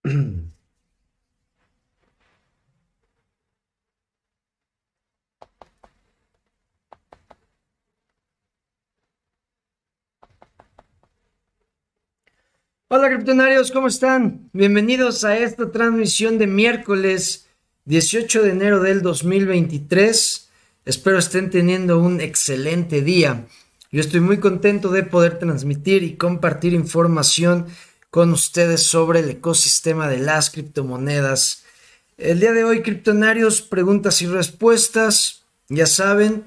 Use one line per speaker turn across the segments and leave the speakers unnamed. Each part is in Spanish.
Hola criptonarios, ¿cómo están? Bienvenidos a esta transmisión de miércoles 18 de enero del 2023. Espero estén teniendo un excelente día. Yo estoy muy contento de poder transmitir y compartir información con ustedes sobre el ecosistema de las criptomonedas. El día de hoy, criptonarios, preguntas y respuestas. Ya saben,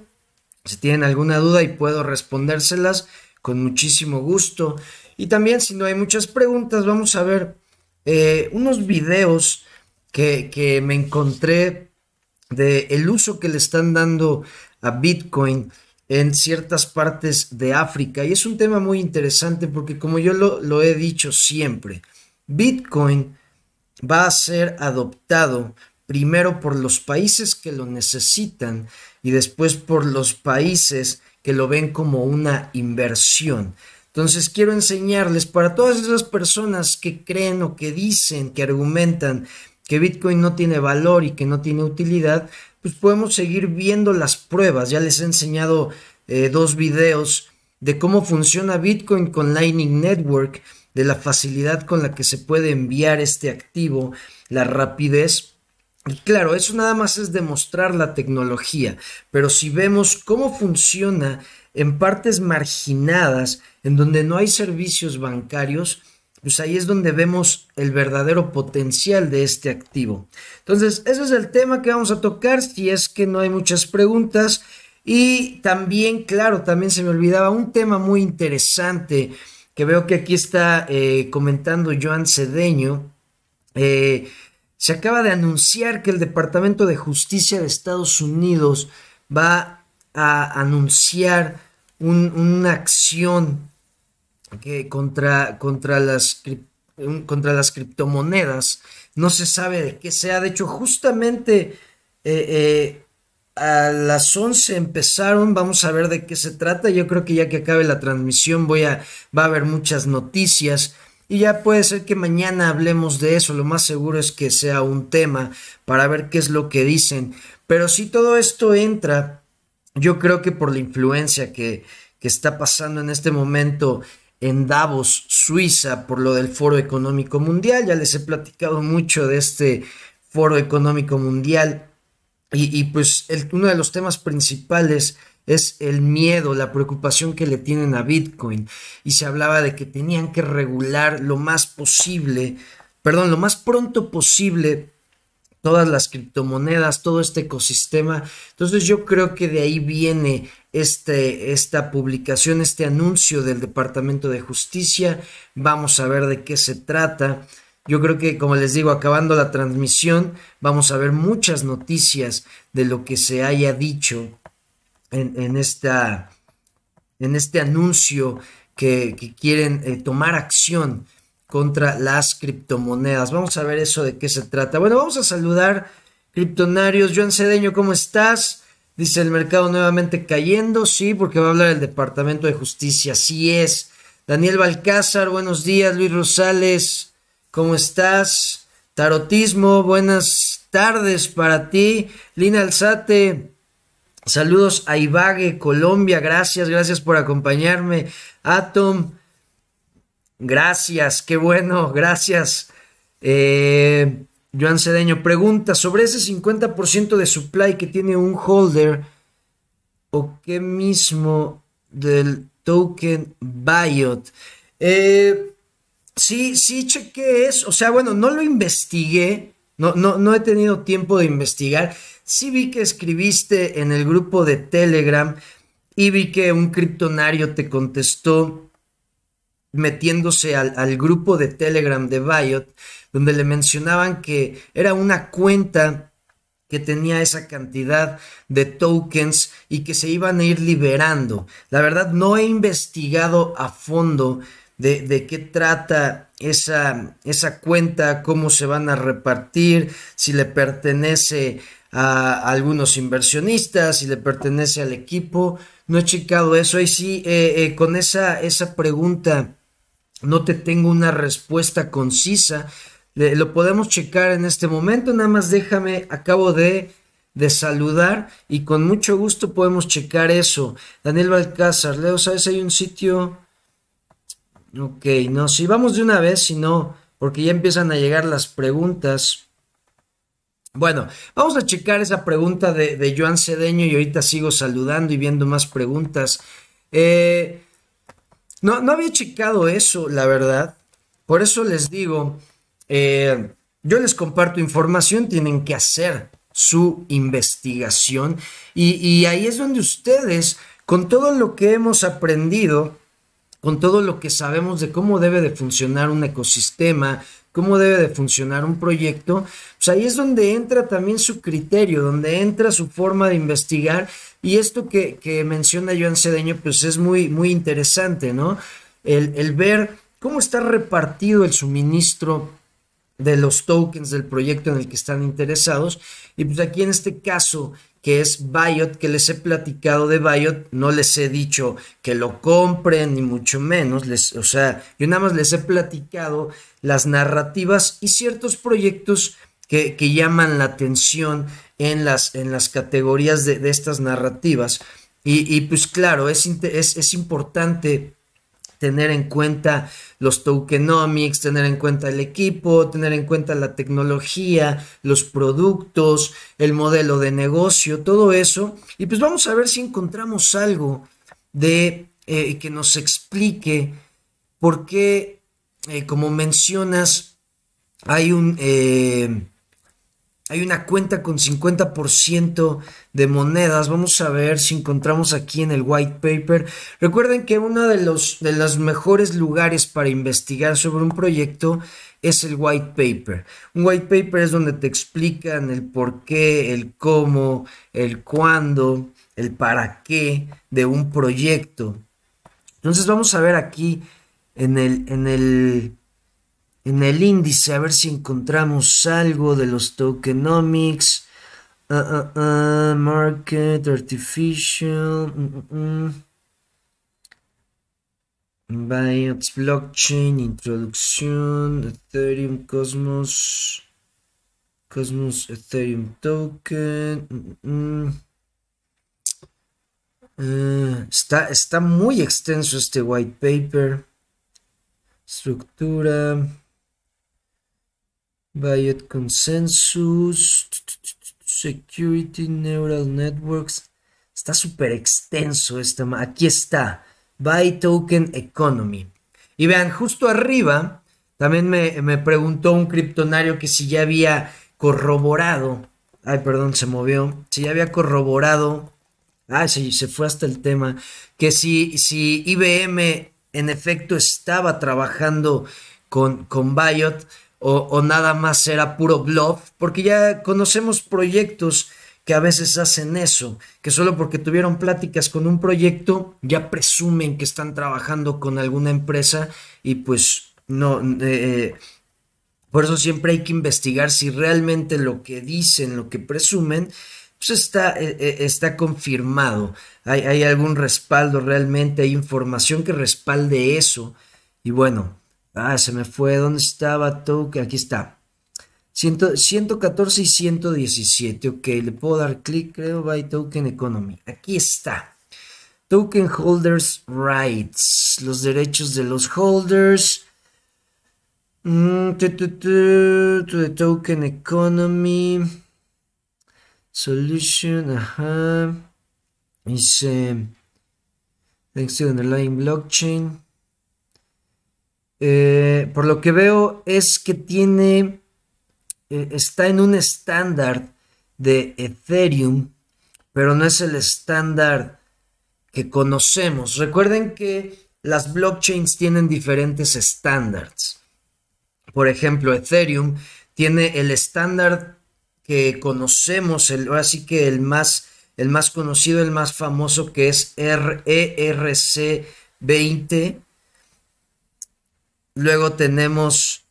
si tienen alguna duda y puedo respondérselas con muchísimo gusto. Y también, si no hay muchas preguntas, vamos a ver eh, unos videos que, me encontré de el uso que le están dando a Bitcoin en ciertas partes de África. Y es un tema muy interesante porque como yo lo, he dicho siempre, Bitcoin va a ser adoptado primero por los países que lo necesitan y después por los países que lo ven como una inversión. Entonces quiero enseñarles para todas esas personas que creen o que dicen, que argumentan que Bitcoin no tiene valor y que no tiene utilidad, pues podemos seguir viendo las pruebas. Ya les he enseñado eh, dos videos de cómo funciona Bitcoin con Lightning Network, de la facilidad con la que se puede enviar este activo, la rapidez. Y claro, eso nada más es demostrar la tecnología, pero si vemos cómo funciona en partes marginadas, en donde no hay servicios bancarios, pues ahí es donde vemos el verdadero potencial de este activo. Entonces, ese es el tema que vamos a tocar, si es que no hay muchas preguntas. Y también, claro, también se me olvidaba un tema muy interesante que veo que aquí está eh, comentando Joan Cedeño. Eh, se acaba de anunciar que el Departamento de Justicia de Estados Unidos va a anunciar una acción que contra, contra, las, contra las criptomonedas. No se sabe de qué sea. De hecho, justamente eh, eh, a las 11 empezaron. Vamos a ver de qué se trata. Yo creo que ya que acabe la transmisión voy a, va a haber muchas noticias. Y ya puede ser que mañana hablemos de eso. Lo más seguro es que sea un tema para ver qué es lo que dicen. Pero si todo esto entra yo creo que por la influencia que, está pasando en este momento en Davos, Suiza, por lo del Foro Económico Mundial, ya les he platicado mucho de este Foro Económico Mundial y, pues uno de los temas principales es el miedo, la preocupación que le tienen a Bitcoin. Y se hablaba de que tenían que regular lo más posible, perdón, lo más pronto posible todas las criptomonedas, todo este ecosistema. Entonces yo creo que de ahí viene este, esta publicación, este anuncio del Departamento de Justicia. Vamos a ver de qué se trata. Yo creo que, como les digo, acabando la transmisión, vamos a ver muchas noticias de lo que se haya dicho en, esta, en este anuncio que, quieren eh, tomar acción contra las criptomonedas. Vamos a ver eso de qué se trata. Bueno, vamos a saludar criptonarios. Joan Cedeño, ¿cómo estás? Dice el mercado nuevamente cayendo. Sí, porque va a hablar el Departamento de Justicia. Así es. Daniel Balcázar, buenos días. Luis Rosales, ¿cómo estás? Tarotismo, buenas tardes para ti. Lina Alzate, saludos a Ibague, Colombia. Gracias, gracias por acompañarme. Atom, Gracias, qué bueno, gracias. Eh, Joan Cedeño pregunta sobre ese 50% de supply que tiene un holder o qué mismo del token Biot. Eh, sí, sí, chequé eso. O sea, bueno, no lo investigué. No, no, no he tenido tiempo de investigar. Sí vi que escribiste en el grupo de Telegram y vi que un criptonario te contestó metiéndose al, grupo de Telegram de Biot, donde le mencionaban que era una cuenta que tenía esa cantidad de tokens y que se iban a ir liberando. La verdad no he investigado a fondo de, qué trata esa, esa, cuenta, cómo se van a repartir, si le pertenece a algunos inversionistas, si le pertenece al equipo. No he checado eso y sí, eh, eh, con esa, esa pregunta no te tengo una respuesta concisa. lo podemos checar en este momento. Nada más déjame, acabo de, de, saludar y con mucho gusto podemos checar eso. Daniel Balcázar, Leo, ¿sabes? Hay un sitio. Ok, no, si vamos de una vez, si no, porque ya empiezan a llegar las preguntas. Bueno, vamos a checar esa pregunta de, de Joan Cedeño y ahorita sigo saludando y viendo más preguntas. Eh, no, no había checado eso, la verdad. Por eso les digo, eh, yo les comparto información, tienen que hacer su investigación y, ahí es donde ustedes, con todo lo que hemos aprendido, con todo lo que sabemos de cómo debe de funcionar un ecosistema, cómo debe de funcionar un proyecto, pues ahí es donde entra también su criterio, donde entra su forma de investigar y esto que, menciona Joan Cedeño, pues es muy, muy interesante, ¿no? El, el ver cómo está repartido el suministro de los tokens del proyecto en el que están interesados. Y pues aquí en este caso, que es Biot, que les he platicado de Biot, no les he dicho que lo compren, ni mucho menos. Les, o sea, yo nada más les he platicado las narrativas y ciertos proyectos que, llaman la atención en las, en las categorías de, estas narrativas. Y, pues claro, es, es, es importante tener en cuenta los tokenomics, tener en cuenta el equipo, tener en cuenta la tecnología, los productos, el modelo de negocio, todo eso. Y pues vamos a ver si encontramos algo de eh, que nos explique por qué, eh, como mencionas, hay un... Eh, hay una cuenta con 50% de monedas. Vamos a ver si encontramos aquí en el white paper. Recuerden que uno de los, de los mejores lugares para investigar sobre un proyecto es el white paper. Un white paper es donde te explican el por qué, el cómo, el cuándo, el para qué de un proyecto. Entonces vamos a ver aquí en el, en el en el índice a ver si encontramos algo de los tokenomics. Uh, uh, uh, market, artificial. Mm, mm, mm. blockchain, introducción, Ethereum, Cosmos, Cosmos, Ethereum token. está, está muy extenso este white paper. Estructura. Bayet Consensus, Security Neural Networks. Está súper extenso este. Aquí está. Buy Token Economy. Y vean, justo arriba también me, preguntó un criptonario que si ya había corroborado. Ay, perdón, se movió. Si ya había corroborado. Ay, se, se fue hasta el tema. Que si, si IBM en efecto estaba trabajando con, con o, nada más era puro bluff, porque ya conocemos proyectos que a veces hacen eso, que solo porque tuvieron pláticas con un proyecto ya presumen que están trabajando con alguna empresa y pues no, eh, por eso siempre hay que investigar si realmente lo que dicen, lo que presumen, pues está, eh, eh, está confirmado, hay, hay algún respaldo realmente, hay información que respalde eso. Y bueno, Ah, se me fue. ¿Dónde estaba token? Aquí está. 114 y 117. Ok, le puedo dar clic, creo, by Token Economy. Aquí está. Token Holders Rights. Los derechos de los holders. Mm, token Economy. Solution. Ajá. Dice. Thanks to underlying blockchain. Eh, por lo que veo es que tiene, eh, está en un estándar de Ethereum, pero no es el estándar que conocemos. Recuerden que las blockchains tienen diferentes estándares. Por ejemplo, Ethereum tiene el estándar que conocemos, el, así que el más, el más conocido, el más famoso, que es ERC20 Luego tenemos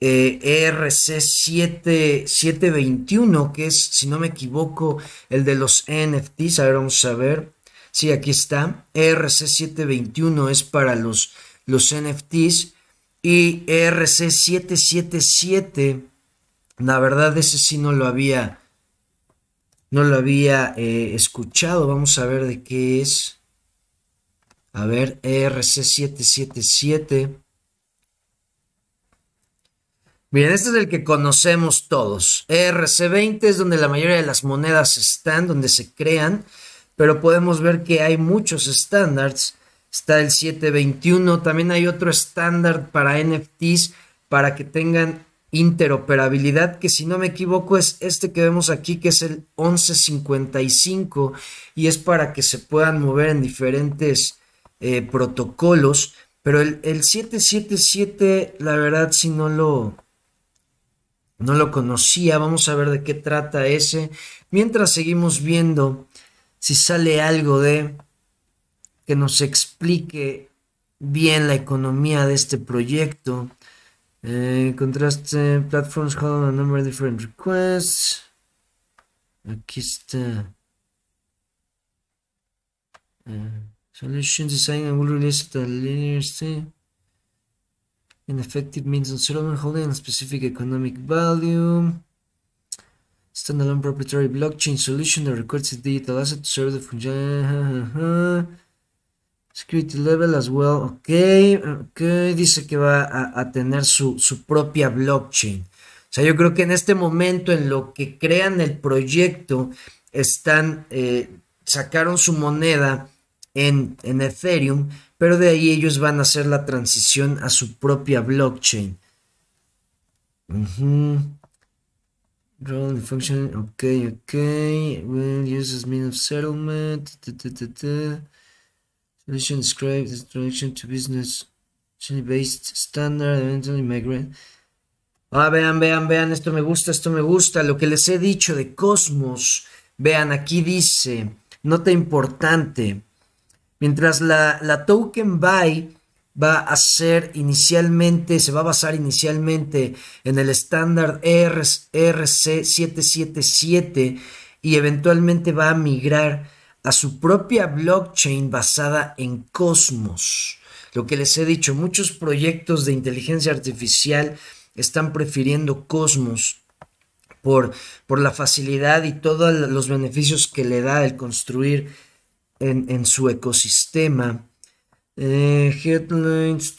eh, ERC 721, que es, si no me equivoco, el de los NFTs. A ver, vamos a ver. Sí, aquí está. ERC 721 es para los, los NFTs. y ERC 777. La verdad, ese sí no lo había, no lo había eh, escuchado. Vamos a ver de qué es. A ver, ERC 777. Miren, este es el que conocemos todos. ERC20 es donde la mayoría de las monedas están, donde se crean, pero podemos ver que hay muchos estándares. Está el 721, también hay otro estándar para NFTs para que tengan interoperabilidad, que si no me equivoco es este que vemos aquí, que es el 1155, y es para que se puedan mover en diferentes eh, protocolos. Pero el, el 777, la verdad, si no lo, no lo conocía, vamos a ver de qué trata ese. Mientras seguimos viendo si sale algo de que nos explique bien la economía de este proyecto. Eh, contraste, platforms hold a number of different requests. Aquí está. Uh, solution design and will release the linear state. Ineffective means of settlement holding a specific economic value. Standalone proprietary blockchain solution that records a digital asset to serve the function. Security level as well. Ok, ok. Dice que va a, tener su, propia blockchain. O sea, yo creo que en este momento, en lo que crean el proyecto, están, eh, sacaron su moneda en, en Ethereum, pero de ahí ellos van a hacer la transición a su propia blockchain. Role function, ok, ok. Will use as means of settlement. Solution describes introduction to business based standard, eventually migrate. Ah, vean, vean, vean, esto me gusta, esto me gusta. Lo que les he dicho de Cosmos. Vean, aquí dice, nota importante. Mientras la, la token buy va a ser inicialmente, se va a basar inicialmente en el estándar ERC777 y eventualmente va a migrar a su propia blockchain basada en Cosmos. Lo que les he dicho, muchos proyectos de inteligencia artificial están prefiriendo Cosmos por, por la facilidad y todos los beneficios que le da el construir en, su ecosistema. Eh, headlines.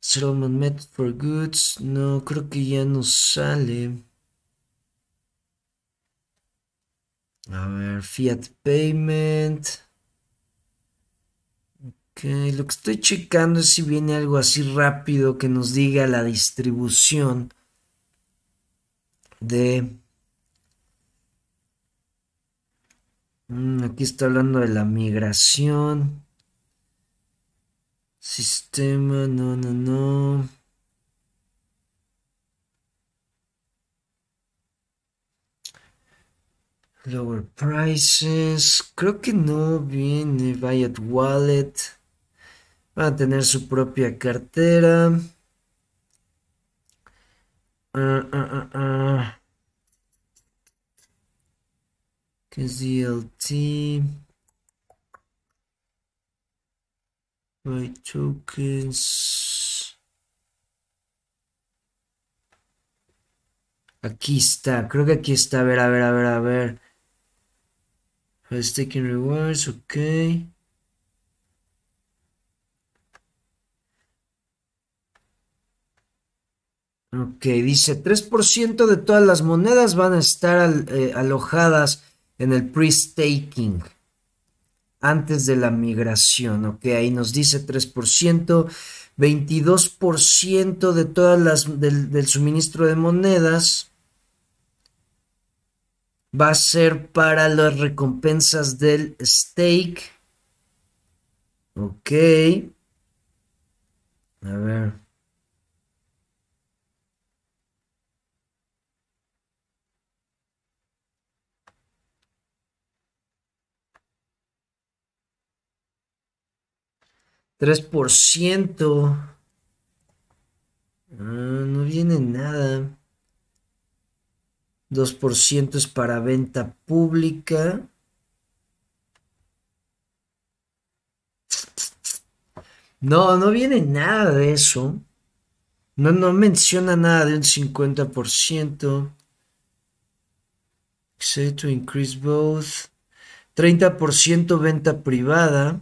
Settlement method for goods. No, creo que ya no sale. A ver, fiat payment. Ok, lo que estoy checando es si viene algo así rápido que nos diga la distribución de Mm, aquí está hablando de la migración. Sistema, no, no, no. Lower prices. Creo que no viene. Bayat Wallet. Va a tener su propia cartera. Ah, ah, ah, DLT. Right tokens. Aquí está, creo que aquí está. A ver, a ver, a ver, a ver. rewards, ok. Ok, dice 3% de todas las monedas van a estar eh, alojadas en el pre-staking antes de la migración, ok, ahí nos dice 3%, 22% de todas las del, suministro de monedas va a ser para las recompensas del stake. Ok. A ver. 3%. Ah, no viene nada. 2% es para venta pública. No, no viene nada de eso. No, no menciona nada de un 50%. Say to increase both. 30% venta privada.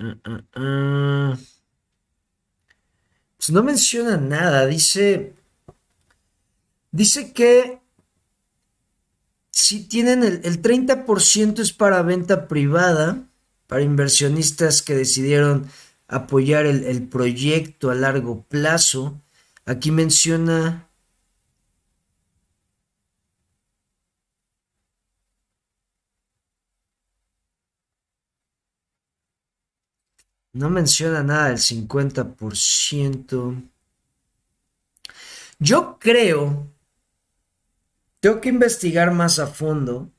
Uh, uh, uh. Pues no menciona nada, dice, dice que si tienen el, el 30% es para venta privada, para inversionistas que decidieron apoyar el proyecto a largo plazo. Aquí menciona No menciona nada del 50%. Yo creo, tengo que investigar más a fondo.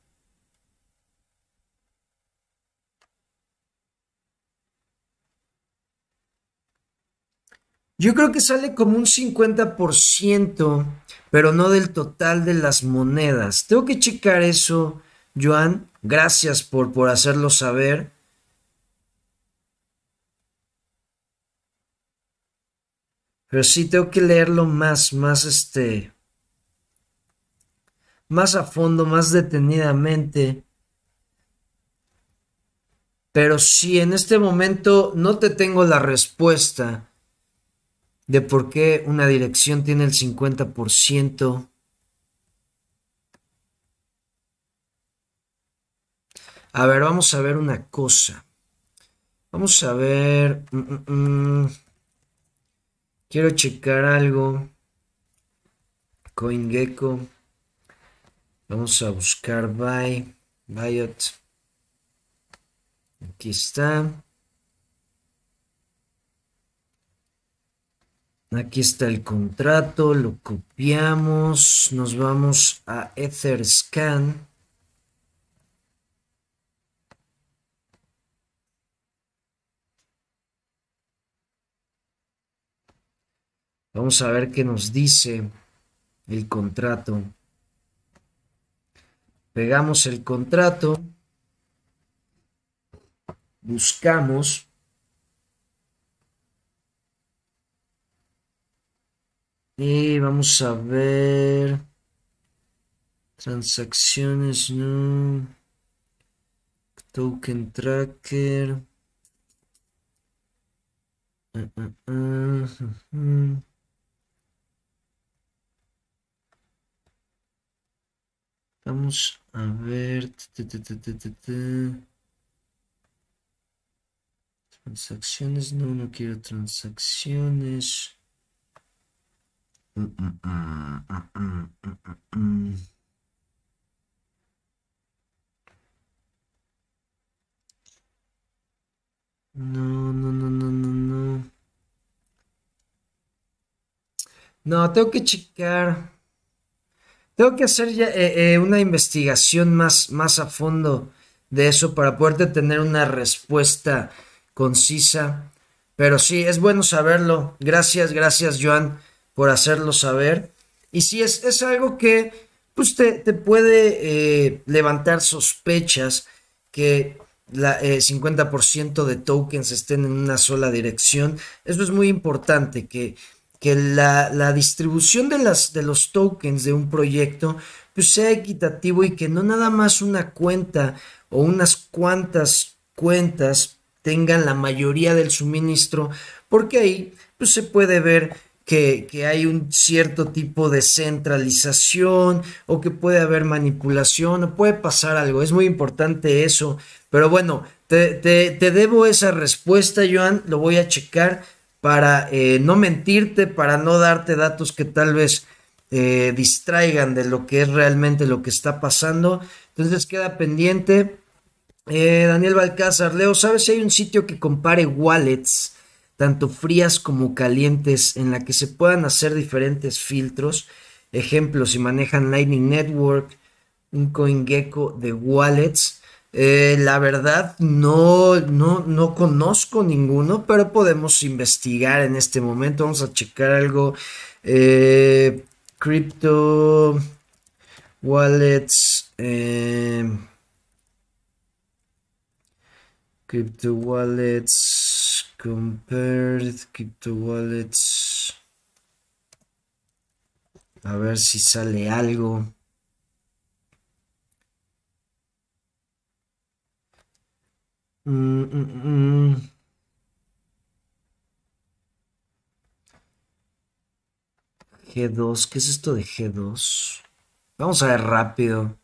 Yo creo que sale como un 50%, pero no del total de las monedas. Tengo que checar eso, Joan. Gracias por, por hacerlo saber. Pero sí tengo que leerlo más, más este. Más a fondo, más detenidamente. Pero si en este momento no te tengo la respuesta de por qué una dirección tiene el 50%. A ver, vamos a ver una cosa. Vamos a ver. Mm, mm, mm. Quiero checar algo. CoinGecko. Vamos a buscar Buy. Biot. Aquí está. Aquí está el contrato, lo copiamos, nos vamos a Etherscan. Vamos a ver qué nos dice el contrato. Pegamos el contrato. Buscamos. Y vamos a ver. Transacciones, no. Token tracker. Uh, uh, uh, Vamos a ver. Transacciones, no, no quiero transacciones. No, no, no, no, no, no. No, tengo que checar. Tengo que hacer ya, eh, eh, una investigación más, más a fondo de eso para poderte tener una respuesta concisa. Pero sí, es bueno saberlo. Gracias, gracias, Joan por hacerlo saber. Y si es, es algo que pues te, puede eh, levantar sospechas que la, 50% eh, de tokens estén en una sola dirección. Eso es muy importante, que, que la, la, distribución de, las, de los tokens de un proyecto pues sea equitativo y que no nada más una cuenta o unas cuantas cuentas tengan la mayoría del suministro, porque ahí pues, se puede ver que, hay un cierto tipo de centralización o que puede haber manipulación o puede pasar algo. Es muy importante eso. Pero bueno, te, debo esa respuesta, Joan. Lo voy a checar para eh, no mentirte, para no darte datos que tal vez eh, distraigan de lo que es realmente lo que está pasando. Entonces queda pendiente. Eh, Daniel Balcázar, Leo, ¿sabes si hay un sitio que compare wallets? tanto frías como calientes, en la que se puedan hacer diferentes filtros. Ejemplo, si manejan Lightning Network, un CoinGecko de wallets, Eh, la verdad, no, no, no conozco ninguno, pero podemos investigar en este momento. Vamos a checar algo. Eh, crypto wallets. Eh, crypto wallets. Compared crypto wallets. A ver si sale algo. Mm, mm, mm. G2, ¿qué es esto de G2? Vamos a ver rápido.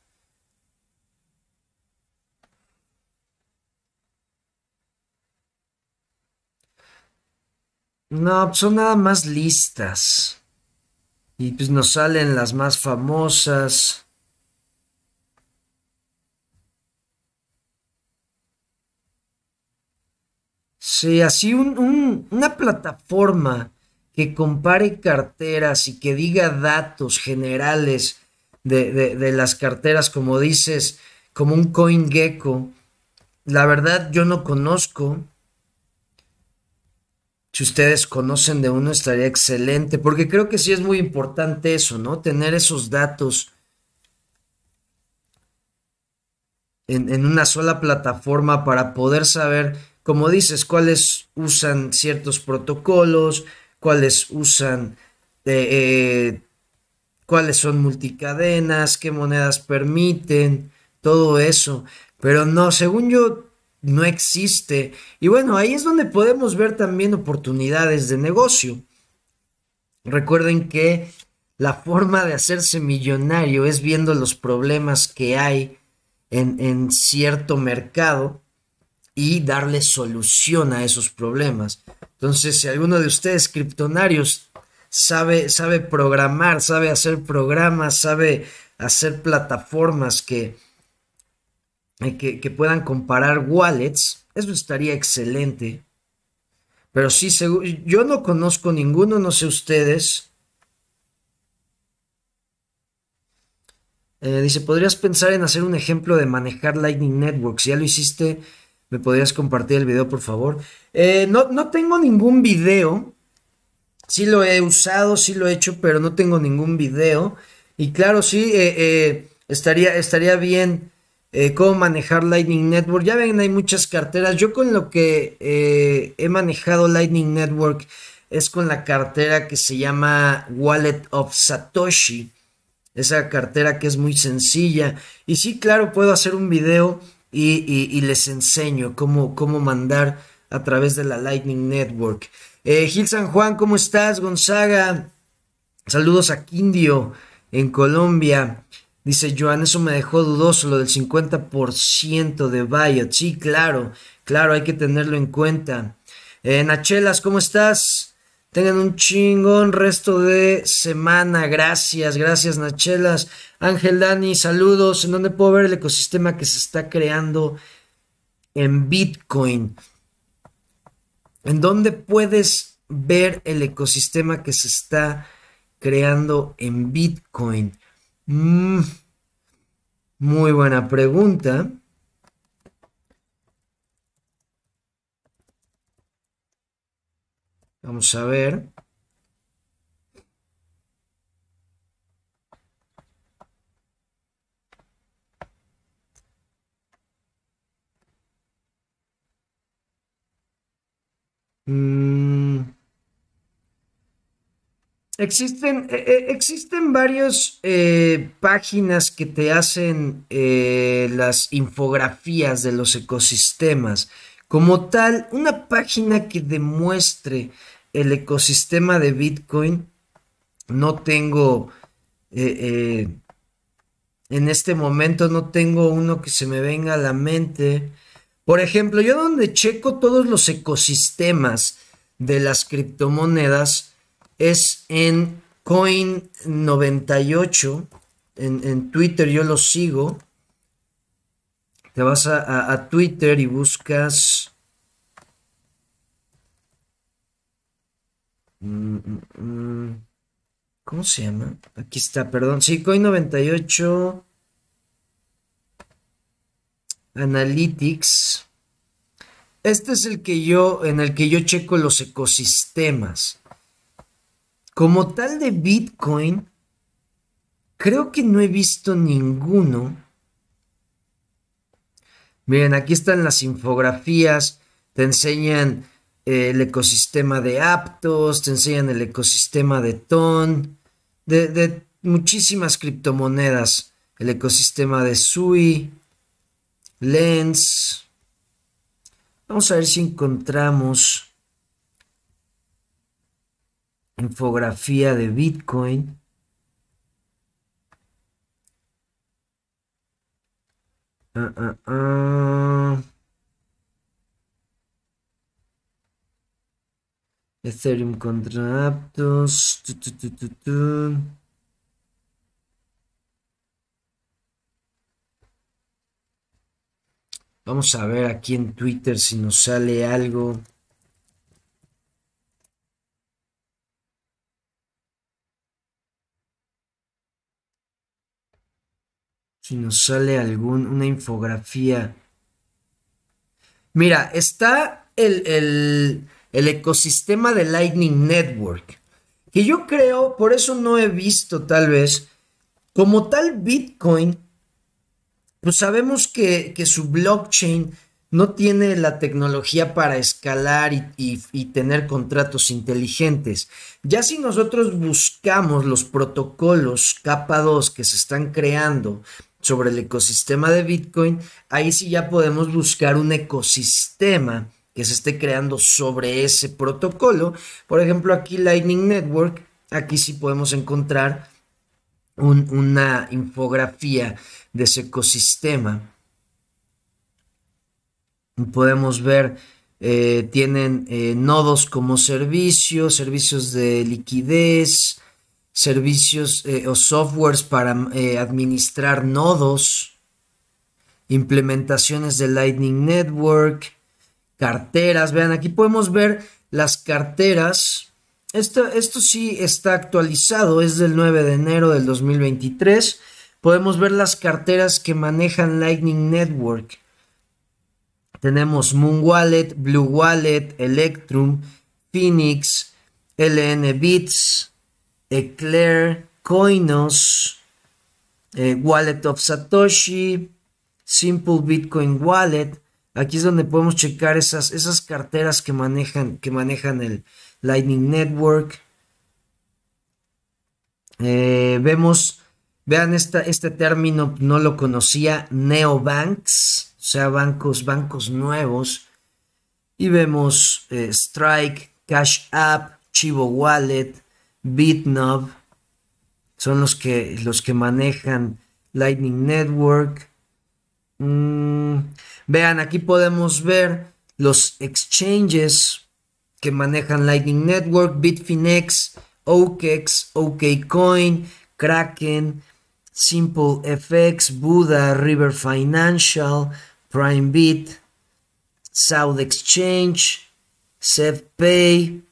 No, son nada más listas. Y pues nos salen las más famosas. Sí, así una plataforma que compare carteras y que diga datos generales de, las carteras, como dices, como un CoinGecko. La verdad, yo no conozco. Si ustedes conocen de uno, estaría excelente, porque creo que sí es muy importante eso, ¿no? Tener esos datos en, en una sola plataforma para poder saber como dices, cuáles usan ciertos protocolos, cuáles usan, eh, eh, cuáles son multicadenas, qué monedas permiten, todo eso. Pero no, según yo, no existe. Y bueno, ahí es donde podemos ver también oportunidades de negocio. Recuerden que la forma de hacerse millonario es viendo los problemas que hay en, en cierto mercado y darle solución a esos problemas. Entonces, si alguno de ustedes criptonarios sabe, sabe programar, sabe hacer programas, sabe hacer plataformas que, que, puedan comparar wallets, eso estaría excelente. Pero sí, yo no conozco ninguno, no sé ustedes. Eh, dice, ¿podrías pensar en hacer un ejemplo de manejar Lightning Network? Si ya lo hiciste, ¿Me podrías compartir el video, por favor? Eh, no, no tengo ningún video. Sí lo he usado, sí lo he hecho, pero no tengo ningún video. Y claro, sí, eh, eh, estaría, estaría bien cómo manejar Lightning Network. Ya ven, hay muchas carteras. Yo con lo que he manejado Lightning Network es con la cartera que se llama Wallet of Satoshi. Esa cartera que es muy sencilla. Y sí, claro, puedo hacer un video y, les enseño cómo, cómo mandar a través de la Lightning Network. Eh, Gil San Juan, ¿cómo estás? Gonzaga, saludos a Quindio en Colombia. Dice Joan, eso me dejó dudoso, lo del 50% de Biot. Sí, claro, claro, hay que tenerlo en cuenta. Eh, Nachelas, ¿cómo estás? Tengan un chingón resto de semana. Gracias, gracias Nachelas. Ángel Dani, saludos. ¿En dónde puedo ver el ecosistema que se está creando en Bitcoin? ¿En dónde puedes ver el ecosistema que se está creando en Bitcoin? Mm, muy buena pregunta. Vamos a ver. Mm. Existen, eh, eh, existen varias eh, páginas que te hacen las infografías de los ecosistemas. Como tal, una página que demuestre el ecosistema de Bitcoin, no tengo, en este momento no tengo uno que se me venga a la mente. Por ejemplo, yo donde checo todos los ecosistemas de las criptomonedas es en Coin98. En, Twitter yo lo sigo. Te vas a, Twitter y buscas... Mm, mm, mm, ¿Cómo se llama? Aquí está, perdón. Sí, Coin98. Analytics. Este es el que yo, en el que yo checo los ecosistemas. Como tal de Bitcoin, creo que no he visto ninguno. Miren, aquí están las infografías, te enseñan el ecosistema de Aptos, te enseñan el ecosistema de TON, de, de muchísimas criptomonedas, el ecosistema de SUI, Lens. Vamos a ver si encontramos infografía de Bitcoin. Uh, uh, uh. Ethereum contra Aptos. Tu, tu, tu, Vamos a ver aquí en Twitter si nos sale algo. Si nos sale algún, una infografía. Mira, está el, el, el ecosistema de Lightning Network. Que yo creo, por eso no he visto tal vez, como tal Bitcoin pues sabemos que, su blockchain no tiene la tecnología para escalar y, tener contratos inteligentes. Ya si nosotros buscamos los protocolos capa 2 que se están creando sobre el ecosistema de Bitcoin, ahí sí ya podemos buscar un ecosistema que se esté creando sobre ese protocolo. Por ejemplo, aquí Lightning Network, aquí sí podemos encontrar una infografía de ese ecosistema. Podemos ver, eh, tienen eh, nodos como servicios, servicios de liquidez, servicios eh, o softwares para administrar nodos, implementaciones de Lightning Network, carteras. Vean, aquí podemos ver las carteras. Esto, esto sí está actualizado, es del 9 de enero del 2023 podemos ver las carteras que manejan Lightning Network. Tenemos Moon Wallet, Blue Wallet, Electrum, Phoenix, LN Bits, Eclair, Coinos, eh, Wallet of Satoshi, Simple Bitcoin Wallet. Aquí es donde podemos checar esas, esas carteras que manejan, que manejan el Lightning Network. Eh, vemos Vean, este término no lo conocía, neobanks, o sea, bancos, bancos nuevos. Y vemos eh, Strike, Cash App, Chivo Wallet, BitNob, son los que, los que manejan Lightning Network. Mm, vean, aquí podemos ver los exchanges que manejan Lightning Network, Bitfinex, OKEx, OKCoin, Kraken, Simple FX, Buda, River Financial, Prime Beat, South Exchange, SevPay.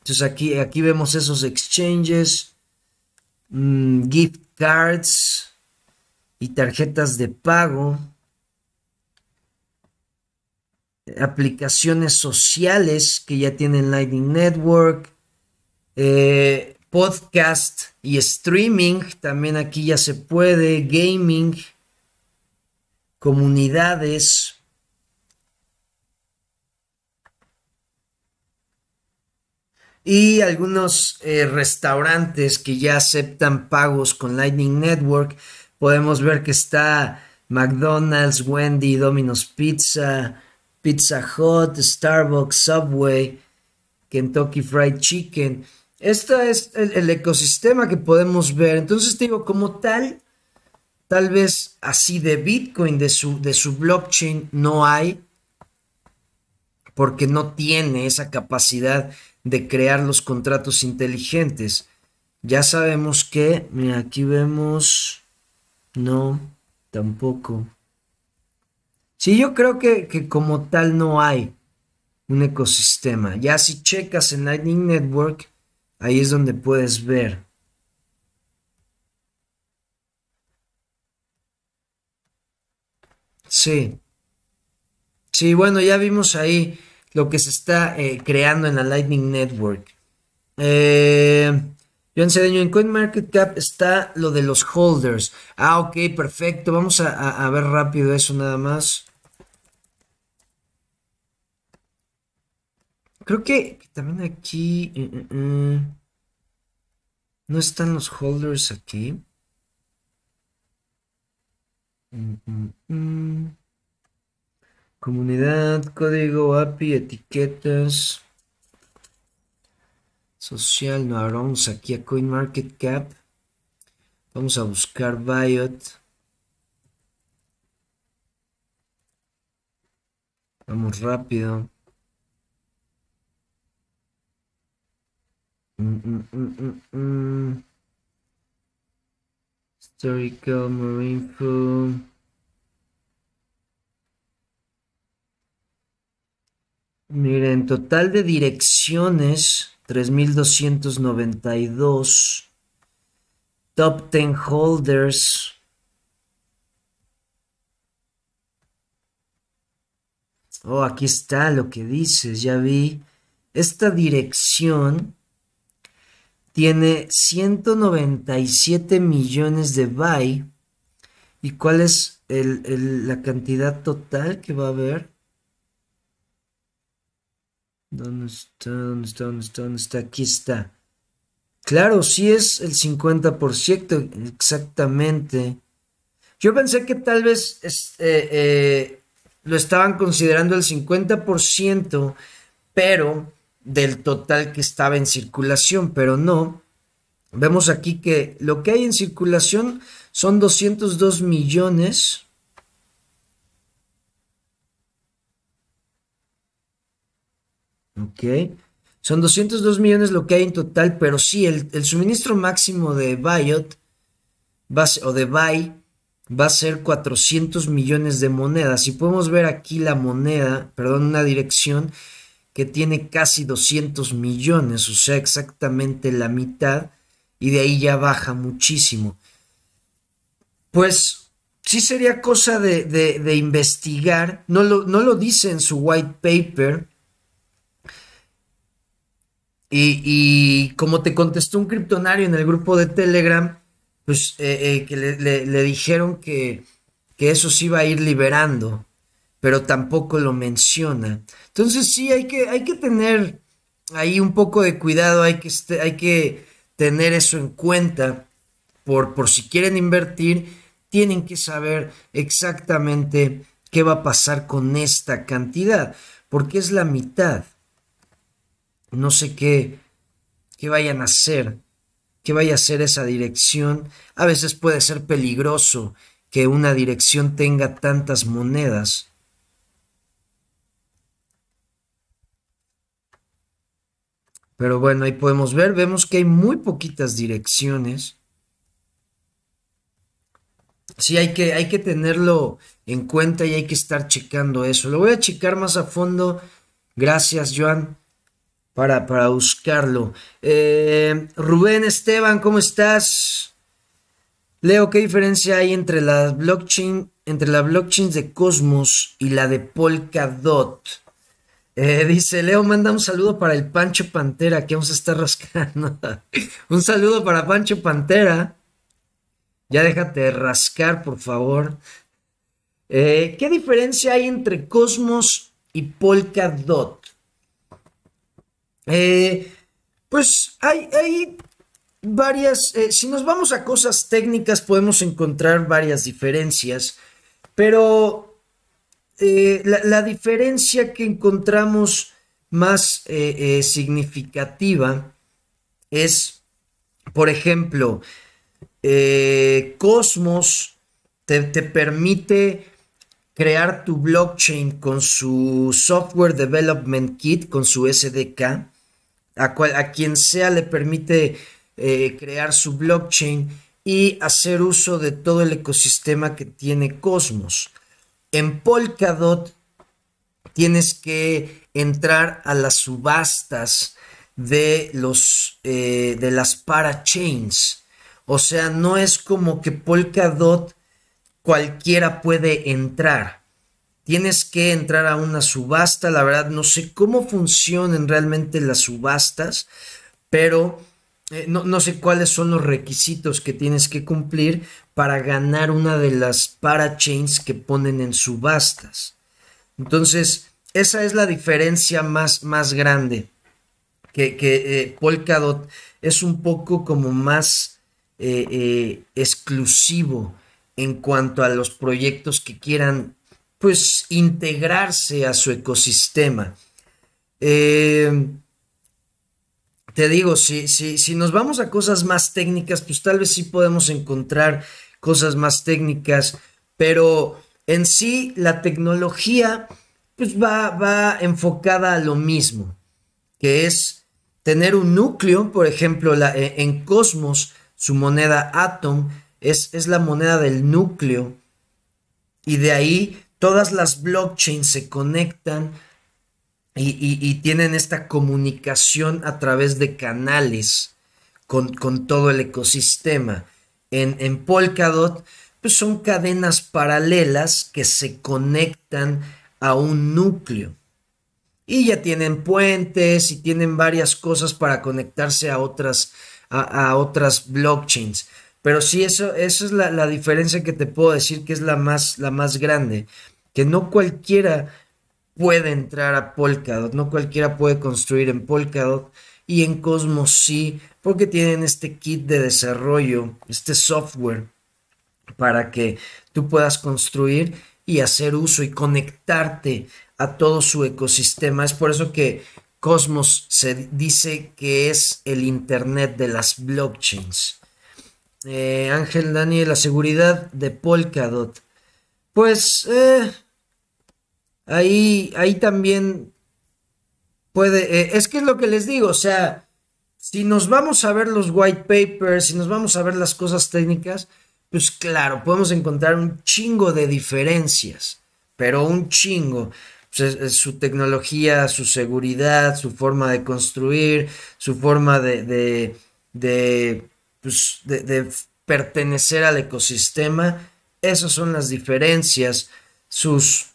Entonces aquí, aquí vemos esos exchanges, mm, gift cards y tarjetas de pago, aplicaciones sociales que ya tienen Lightning Network, eh, podcast y streaming, también aquí ya se puede, gaming, comunidades. Y algunos eh, restaurantes que ya aceptan pagos con Lightning Network. Podemos ver que está McDonald's, Wendy, Domino's Pizza, Pizza Hut, Starbucks, Subway, Kentucky Fried Chicken. Este es el, ecosistema que podemos ver. Entonces digo, como tal, tal vez así de Bitcoin, de su, de su blockchain, no hay, porque no tiene esa capacidad de crear los contratos inteligentes. Ya sabemos que, mira, aquí vemos, no, tampoco. Sí, yo creo que, que como tal no hay un ecosistema. Ya si checas en Lightning Network, Ahí es donde puedes ver. Sí. Sí, bueno, ya vimos ahí lo que se está eh, creando en la Lightning Network. Eh, John Cedeño, en CoinMarketCap está lo de los holders. Ah, ok, perfecto. Vamos a, ver rápido eso nada más. Creo que, también aquí... Eh, eh, no están los holders aquí. Mm, mm, mm. Comunidad, código API, etiquetas. Social, no, ahora vamos aquí a CoinMarketCap. Vamos a buscar Biot. Vamos rápido. Mm, mm, mm, Historical Marine Food. Miren, total de direcciones, 3292. Top 10 holders. Oh, aquí está lo que dices, ya vi. Esta dirección tiene 197 millones de buy. ¿Y cuál es la cantidad total que va a haber? ¿Dónde está? ¿Dónde está? ¿Dónde está? ¿Dónde está? Aquí está. Claro, sí es el 50%, exactamente. Yo pensé que tal vez eh, eh, lo estaban considerando el 50%, pero del total que estaba en circulación, pero no. Vemos aquí que lo que hay en circulación son 202 millones Ok. Son 202 millones lo que hay en total, pero sí, el, suministro máximo de Biot va o de Buy va a ser 400 millones de monedas. Y podemos ver aquí la moneda, perdón, una dirección que tiene casi 200 millones, o sea, exactamente la mitad, y de ahí ya baja muchísimo. Pues sí sería cosa de, investigar, no lo, no lo dice en su white paper, y, como te contestó un criptonario en el grupo de Telegram, pues eh, eh, que le, dijeron que, eso se iba a ir liberando, pero tampoco lo menciona. Entonces sí, hay que, hay que tener ahí un poco de cuidado, hay que, este, hay que tener eso en cuenta. Por, por si quieren invertir, tienen que saber exactamente qué va a pasar con esta cantidad, porque es la mitad no sé qué, qué vayan a hacer, qué vaya a hacer esa dirección. A veces puede ser peligroso que una dirección tenga tantas monedas. Pero bueno, ahí podemos ver, vemos que hay muy poquitas direcciones. Sí, hay que, hay que tenerlo en cuenta y hay que estar checando eso. Lo voy a checar más a fondo. Gracias, Joan para, buscarlo. Eh, Rubén Esteban, ¿cómo estás? Leo, ¿qué diferencia hay entre la blockchain, entre la blockchain de Cosmos y la de Polkadot? Eh, dice Leo, manda un saludo para el Pancho Pantera que vamos a estar rascando. un saludo para Pancho Pantera. Ya déjate rascar, por favor. Eh, ¿Qué diferencia hay entre Cosmos y Polkadot? Eh, pues hay, varias, eh, si nos vamos a cosas técnicas podemos encontrar varias diferencias, pero eh, la, diferencia que encontramos más significativa es, por ejemplo, Cosmos te, te permite crear tu blockchain con su Software Development Kit, con su SDK a, quien sea le permite eh, crear su blockchain y hacer uso de todo el ecosistema que tiene Cosmos. En Polkadot tienes que entrar a las subastas de los eh, de las parachains. O sea, no es como que Polkadot cualquiera puede entrar. Tienes que entrar a una subasta. La verdad, no sé cómo funcionan realmente las subastas, pero eh, no, no, sé cuáles son los requisitos que tienes que cumplir para ganar una de las parachains que ponen en subastas. Entonces, esa es la diferencia más, más grande. Que, que eh, Polkadot es un poco como más eh, exclusivo en cuanto a los proyectos que quieran pues integrarse a su ecosistema. Eh, te digo, si, si, si nos vamos a cosas más técnicas, pues tal vez sí podemos encontrar cosas más técnicas, pero en sí la tecnología pues va, va enfocada a lo mismo, que es tener un núcleo, por ejemplo, e, en Cosmos, su moneda Atom es, es la moneda del núcleo, y de ahí todas las blockchains se conectan y, tienen esta comunicación a través de canales con, todo el ecosistema. En, Polkadot, pues son cadenas paralelas que se conectan a un núcleo. Y ya tienen puentes y tienen varias cosas para conectarse a otras, a, otras blockchains. Pero sí, eso, eso es la, la, diferencia que te puedo decir que es la más, la más grande que no cualquiera puede entrar a Polkadot, no cualquiera puede construir en Polkadot y en Cosmos sí, porque tienen este kit de desarrollo, este software para que tú puedas construir y hacer uso y conectarte a todo su ecosistema. Es por eso que Cosmos se dice que es el Internet de las blockchains. Eh, Ángel Daniel, la seguridad de Polkadot. Pues eh, ahí, ahí también puede, eh, es que es lo que les digo, o sea, si nos vamos a ver los white papers, si nos vamos a ver las cosas técnicas, pues claro, podemos encontrar un chingo de diferencias, pero un chingo. Pues, su tecnología, su seguridad, su forma de construir, su forma de, de, pues, de pertenecer al ecosistema esas son las diferencias, sus,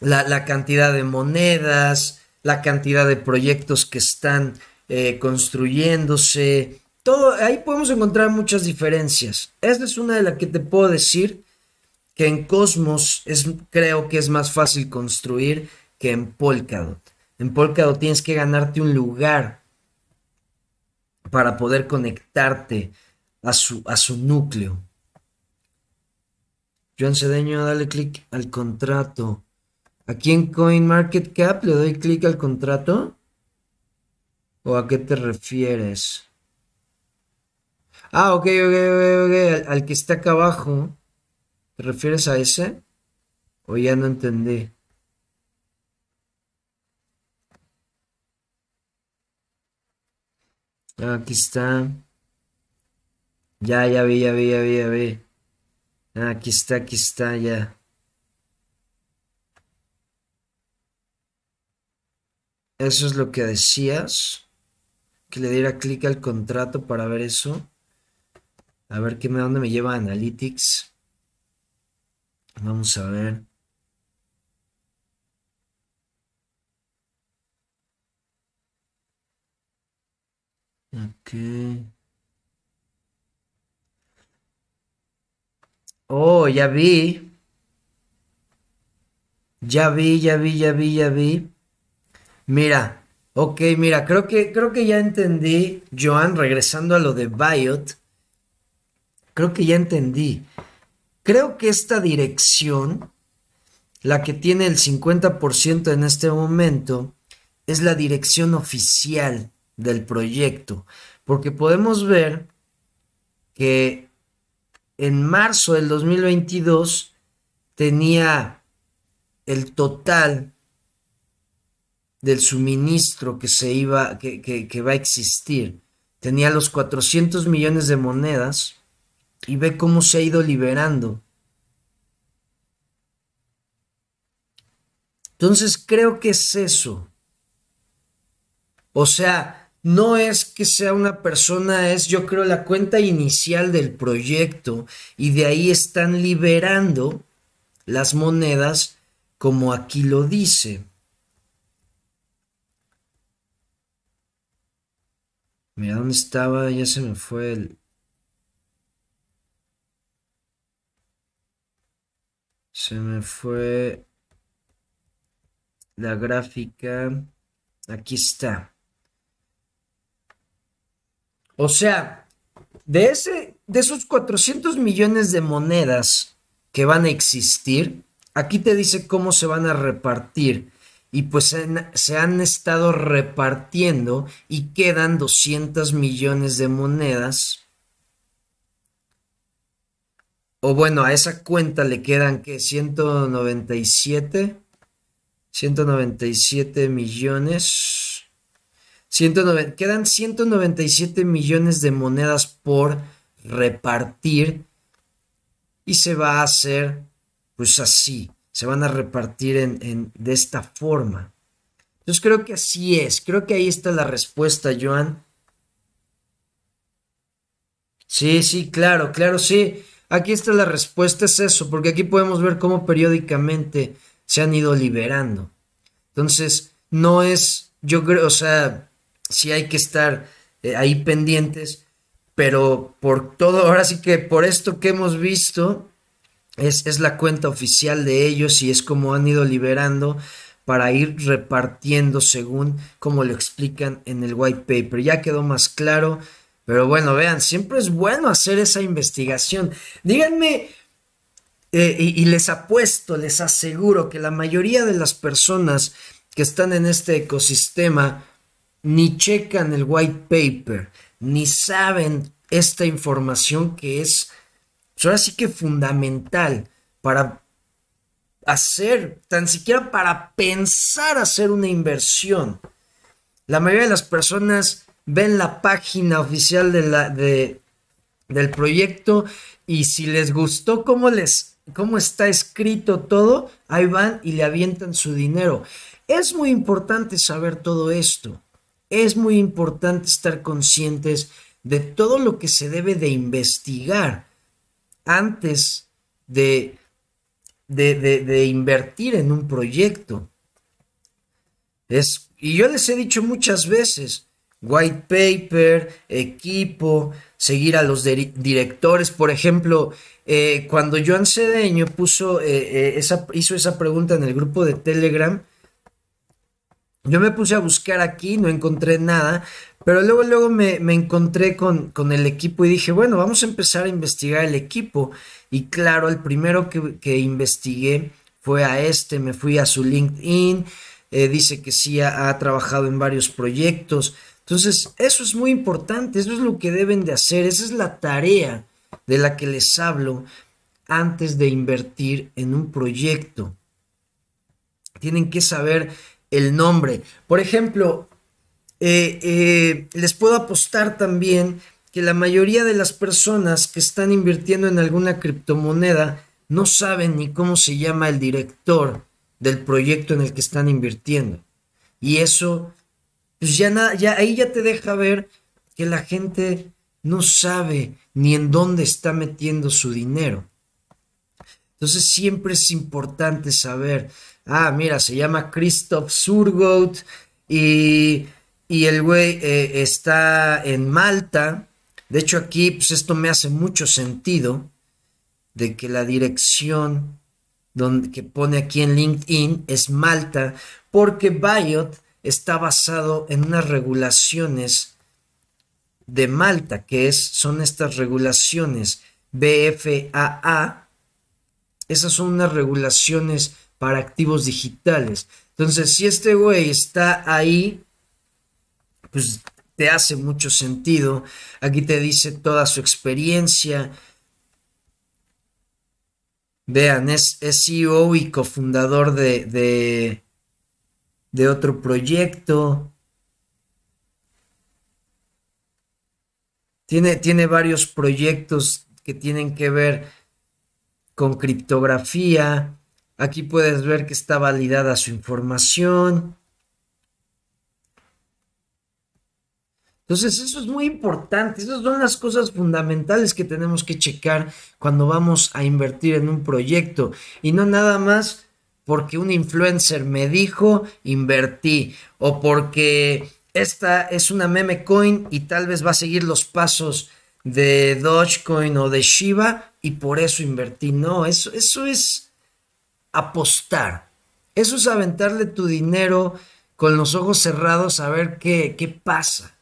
la, cantidad de monedas, la cantidad de proyectos que están eh, construyéndose. Todo, ahí podemos encontrar muchas diferencias. Esta es una de las que te puedo decir que en Cosmos es, creo que es más fácil construir que en Polkadot. En Polkadot tienes que ganarte un lugar para poder conectarte a su, a su núcleo. Joan Cedeño, dale clic al contrato. Aquí en CoinMarketCap le doy clic al contrato. ¿O a qué te refieres? Ah, ok, ok, ok, ok. Al, que está acá abajo. ¿Te refieres a ese? ¿O ya no entendí? Aquí está. Ya, ya vi, ya vi, ya vi, ya vi. Ah, aquí está, aquí está ya. Eso es lo que decías. Que le diera clic al contrato para ver eso. A ver qué me, dónde me lleva Analytics. Vamos a ver. Ok. Oh, ya vi. Ya vi, ya vi, ya vi, ya vi. Mira, ok, mira, creo que, creo que ya entendí, Joan, regresando a lo de Biot. Creo que ya entendí. Creo que esta dirección, la que tiene el 50% en este momento, es la dirección oficial del proyecto. Porque podemos ver que en marzo del 2022 tenía el total del suministro que se iba, que, que, va a existir. Tenía los 400 millones de monedas y ve cómo se ha ido liberando. Entonces creo que es eso. O sea, no es que sea una persona, es yo creo la cuenta inicial del proyecto y de ahí están liberando las monedas como aquí lo dice. Mira, ¿dónde estaba? Ya se me fue el... Se me fue la gráfica. Aquí está. O sea, de, ese, de esos 400 millones de monedas que van a existir, aquí te dice cómo se van a repartir. Y pues se han estado repartiendo y quedan 200 millones de monedas. O bueno, a esa cuenta le quedan que 197. 197 millones quedan 197 millones de monedas por repartir y se va a hacer pues así, se van a repartir en, de esta forma. Entonces creo que así es, creo que ahí está la respuesta, Joan. Sí, sí, claro, claro, sí. Aquí está la respuesta, es eso, porque aquí podemos ver cómo periódicamente se han ido liberando. Entonces, no es, yo creo, o sea, sí hay que estar eh, ahí pendientes, pero por todo, ahora sí que por esto que hemos visto, es, es la cuenta oficial de ellos y es como han ido liberando para ir repartiendo según como lo explican en el white paper. Ya quedó más claro, pero bueno, vean, siempre es bueno hacer esa investigación. Díganme, eh, y les apuesto, les aseguro que la mayoría de las personas que están en este ecosistema ni checan el white paper, ni saben esta información que es, ahora sí que fundamental para hacer, tan siquiera para pensar hacer una inversión. La mayoría de las personas ven la página oficial de la, de, del proyecto y si les gustó cómo les cómo está escrito todo, ahí van y le avientan su dinero. Es muy importante saber todo esto es muy importante estar conscientes de todo lo que se debe de investigar antes de, de, invertir en un proyecto. Es, y yo les he dicho muchas veces, white paper, equipo, seguir a los directores. Por ejemplo, eh, cuando Joan Cedeño puso, eh, eh, esa, hizo esa pregunta en el grupo de Telegram, yo me puse a buscar aquí, no encontré nada, pero luego, luego me, encontré con, con, el equipo y dije, bueno, vamos a empezar a investigar el equipo. Y claro, el primero que, investigué fue a este, me fui a su LinkedIn, eh, dice que sí ha, trabajado en varios proyectos. Entonces, eso es muy importante, eso es lo que deben de hacer, esa es la tarea de la que les hablo antes de invertir en un proyecto. Tienen que saber el nombre. Por ejemplo, eh, eh, les puedo apostar también que la mayoría de las personas que están invirtiendo en alguna criptomoneda no saben ni cómo se llama el director del proyecto en el que están invirtiendo. Y eso, pues ya, nada, ya ahí ya te deja ver que la gente no sabe ni en dónde está metiendo su dinero. Entonces siempre es importante saber ah, mira, se llama Christoph Surgout y, y el güey eh, está en Malta. De hecho, aquí, pues esto me hace mucho sentido de que la dirección donde, que pone aquí en LinkedIn es Malta, porque Biot está basado en unas regulaciones de Malta, que es, son estas regulaciones BFAA. Esas son unas regulaciones para activos digitales. Entonces, si este güey está ahí, pues te hace mucho sentido. Aquí te dice toda su experiencia. Vean, es, CEO y cofundador de, de, de otro proyecto. Tiene, tiene varios proyectos que tienen que ver con criptografía, Aquí puedes ver que está validada su información. Entonces, eso es muy importante. Esas son las cosas fundamentales que tenemos que checar cuando vamos a invertir en un proyecto. Y no nada más porque un influencer me dijo, invertí, o porque esta es una meme coin y tal vez va a seguir los pasos de Dogecoin o de Shiba y por eso invertí. No, eso, eso es apostar. Eso es aventarle tu dinero con los ojos cerrados a ver qué, qué pasa.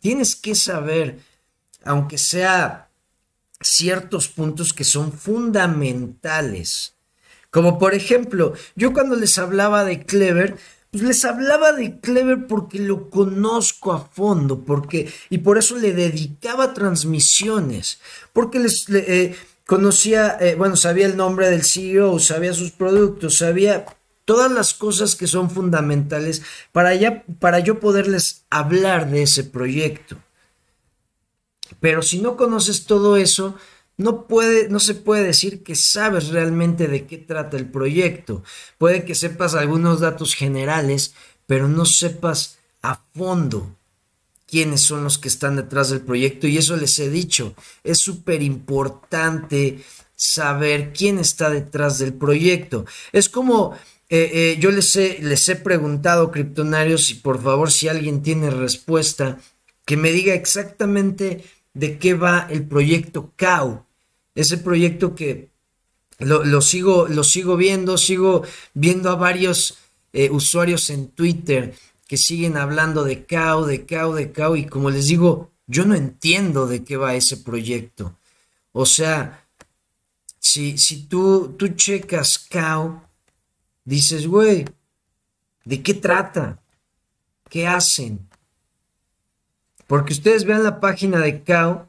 Tienes que saber, aunque sea ciertos puntos que son fundamentales. Como por ejemplo, yo cuando les hablaba de Clever, pues les hablaba de Clever porque lo conozco a fondo, porque y por eso le dedicaba transmisiones, porque les eh, conocía, eh, bueno, sabía el nombre del CEO, sabía sus productos, sabía todas las cosas que son fundamentales para, ya, para yo poderles hablar de ese proyecto. Pero si no conoces todo eso, no, puede, no se puede decir que sabes realmente de qué trata el proyecto. Puede que sepas algunos datos generales, pero no sepas a fondo quiénes son los que están detrás del proyecto. Y eso les he dicho, es súper importante saber quién está detrás del proyecto. Es como eh, eh, yo les he, les he preguntado, criptonarios, y por favor, si alguien tiene respuesta, que me diga exactamente de qué va el proyecto CAU. Ese proyecto que lo, sigo, lo sigo viendo, sigo viendo a varios eh, usuarios en Twitter que siguen hablando de CAU, de CAU, de CAU, y como les digo, yo no entiendo de qué va ese proyecto. O sea, si, si tú, tú checas CAU, dices, güey, ¿de qué trata? ¿Qué hacen? Porque ustedes vean la página de CAO.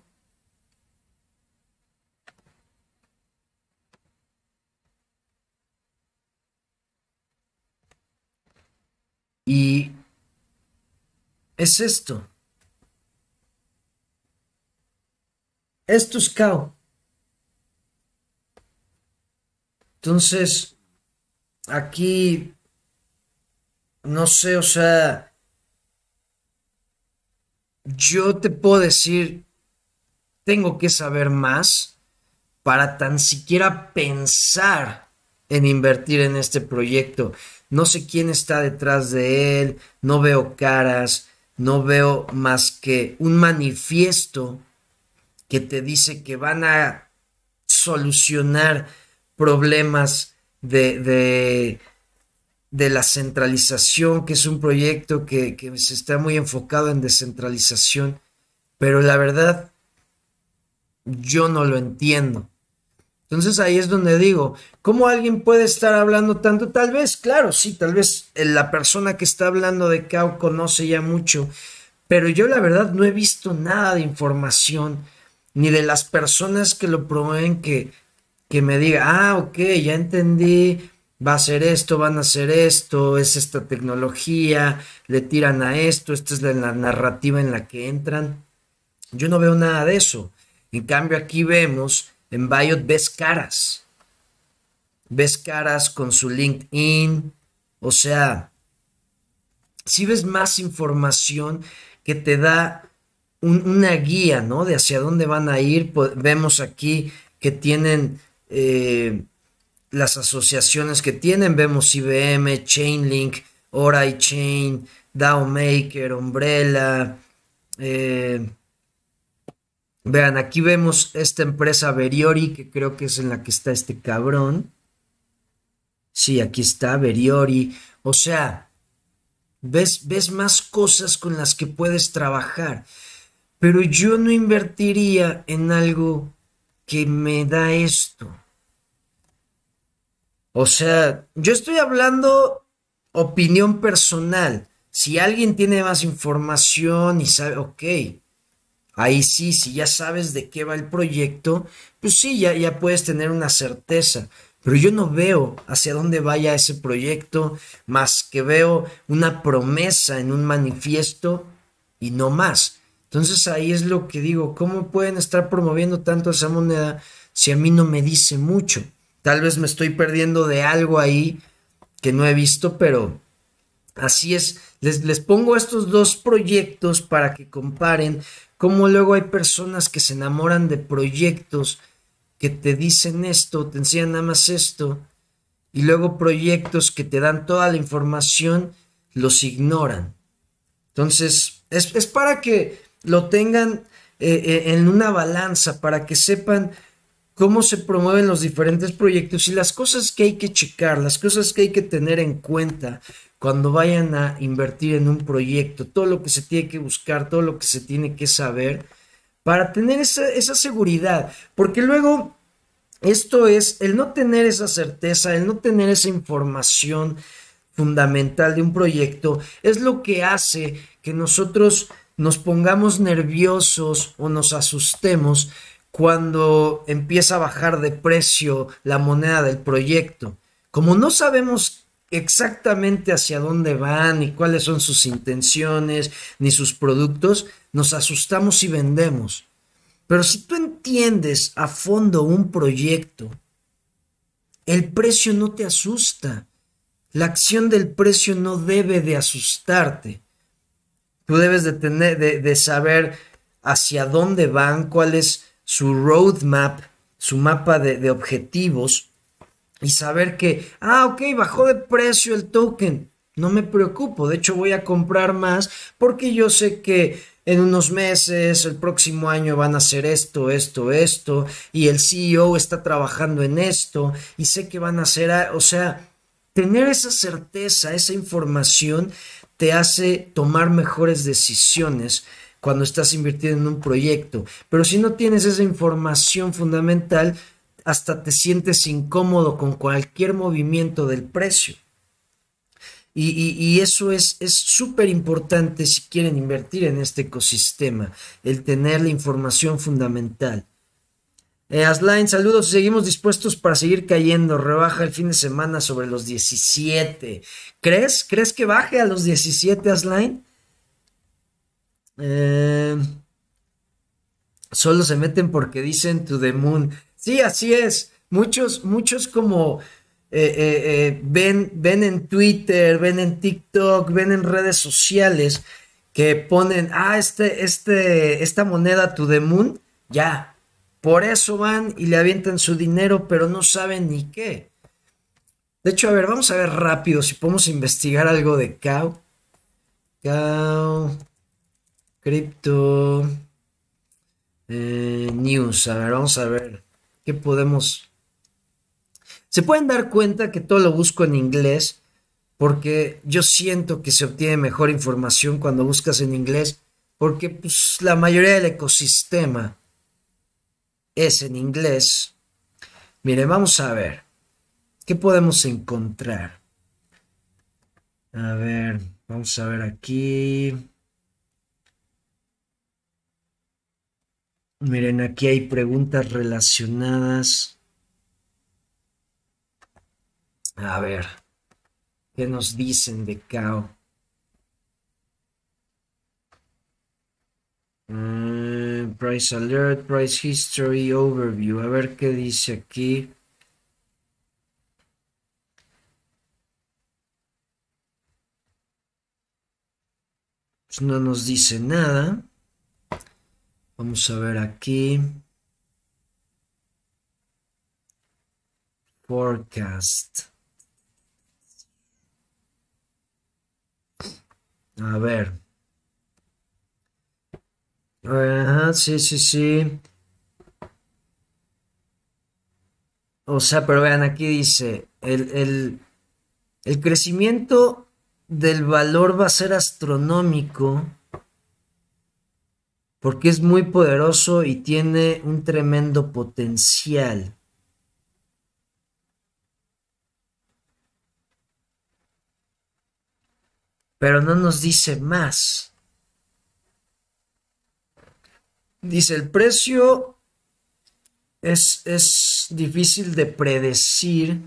Y es esto. Esto es CAO. Entonces, aquí, no sé, o sea, yo te puedo decir, tengo que saber más para tan siquiera pensar en invertir en este proyecto. No sé quién está detrás de él, no veo caras, no veo más que un manifiesto que te dice que van a solucionar problemas de, de, la centralización, que es un proyecto que, que se está muy enfocado en descentralización, pero la verdad, yo no lo entiendo. Entonces ahí es donde digo, ¿cómo alguien puede estar hablando tanto? Tal vez, claro, sí, tal vez la persona que está hablando de CAO conoce ya mucho, pero yo la verdad no he visto nada de información, ni de las personas que lo promueven que que me diga, ah, ok, ya entendí, va a ser esto, van a hacer esto, es esta tecnología, le tiran a esto, esta es la, narrativa en la que entran. Yo no veo nada de eso. En cambio, aquí vemos, en Biot ves caras. Ves caras con su LinkedIn. O sea, si ves más información que te da una guía, ¿no? De hacia dónde van a ir. vemos aquí que tienen eh, las asociaciones que tienen. Vemos IBM, Chainlink, Orai Chain, DAO Maker, Umbrella. Eh, vean, aquí vemos esta empresa Veriori, que creo que es en la que está este cabrón. Sí, aquí está Veriori. O sea, ves, ves más cosas con las que puedes trabajar. Pero yo no invertiría en algo que me da esto. O sea, yo estoy hablando opinión personal. Si alguien tiene más información y sabe, ok, ahí sí, si ya sabes de qué va el proyecto, pues sí, ya, ya puedes tener una certeza. Pero yo no veo hacia dónde vaya ese proyecto, más que veo una promesa en un manifiesto y no más. Entonces ahí es lo que digo, ¿cómo pueden estar promoviendo tanto esa moneda si a mí no me dice mucho? Tal vez me estoy perdiendo de algo ahí que no he visto, pero así es. Les, les pongo estos dos proyectos para que comparen cómo luego hay personas que se enamoran de proyectos que te dicen esto, te enseñan nada más esto, y luego proyectos que te dan toda la información los ignoran. Entonces, es, para que lo tengan eh, eh, en una balanza, para que sepan cómo se promueven los diferentes proyectos y las cosas que hay que checar, las cosas que hay que tener en cuenta cuando vayan a invertir en un proyecto, todo lo que se tiene que buscar, todo lo que se tiene que saber para tener esa, seguridad, porque luego esto es el no tener esa certeza, el no tener esa información fundamental de un proyecto, es lo que hace que nosotros nos pongamos nerviosos o nos asustemos cuando empieza a bajar de precio la moneda del proyecto. Como no sabemos exactamente hacia dónde van ni cuáles son sus intenciones ni sus productos, nos asustamos y vendemos. Pero si tú entiendes a fondo un proyecto, el precio no te asusta. La acción del precio no debe de asustarte. Tú debes de tener, de, saber hacia dónde van, cuál es su roadmap, su mapa de, de objetivos y saber que, ah, ok, bajó de precio el token. No me preocupo, de hecho voy a comprar más porque yo sé que en unos meses, el próximo año van a hacer esto, esto, esto, y el CEO está trabajando en esto, y sé que van a hacer, o sea, tener esa certeza, esa información, te hace tomar mejores decisiones cuando estás invirtiendo en un proyecto. Pero si no tienes esa información fundamental, hasta te sientes incómodo con cualquier movimiento del precio. Y, eso es súper importante si quieren invertir en este ecosistema, el tener la información fundamental. Eh, Asline, saludos, seguimos dispuestos para seguir cayendo. Rebaja el fin de semana sobre los 17. ¿Crees? ¿Crees que baje a los 17, Asline? Eh, solo se meten porque dicen to the moon. Sí, así es. Muchos, muchos como eh, eh, eh, ven, ven en Twitter, ven en TikTok, ven en redes sociales que ponen, ah, este, este, esta moneda to the moon, ya. Por eso van y le avientan su dinero, pero no saben ni qué. De hecho, a ver, vamos a ver rápido si podemos investigar algo de Cow. Cow. Crypto. news. A ver, vamos a ver podemos se pueden dar cuenta que todo lo busco en inglés porque yo siento que se obtiene mejor información cuando buscas en inglés porque pues, la mayoría del ecosistema es en inglés. Mire, vamos a ver. ¿Qué podemos encontrar? A ver, vamos a ver aquí. Miren, aquí hay preguntas relacionadas. A ver, ¿qué nos dicen de Cao? Mm, price Alert, Price History Overview. A ver qué dice aquí. Pues no nos dice nada. Vamos a ver aquí. Forecast. A ver. Sí, sí, sí. O sea, pero vean, aquí dice, el, el crecimiento del valor va a ser astronómico porque es muy poderoso y tiene un tremendo potencial. pero no nos dice más. Dice, el precio es, es difícil de predecir.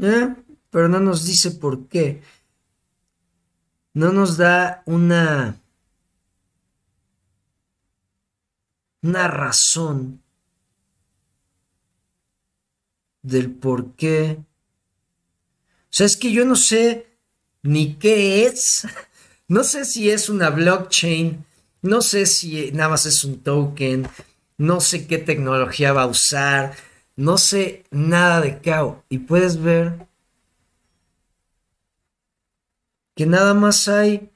¿Eh? Pero no nos dice por qué. No nos da una, una razón del por qué o sea, es que yo no sé ni qué es. No sé si es una blockchain. No sé si nada más es un token. no sé qué tecnología va a usar, no sé nada de CAO. Y puedes ver que nada más hay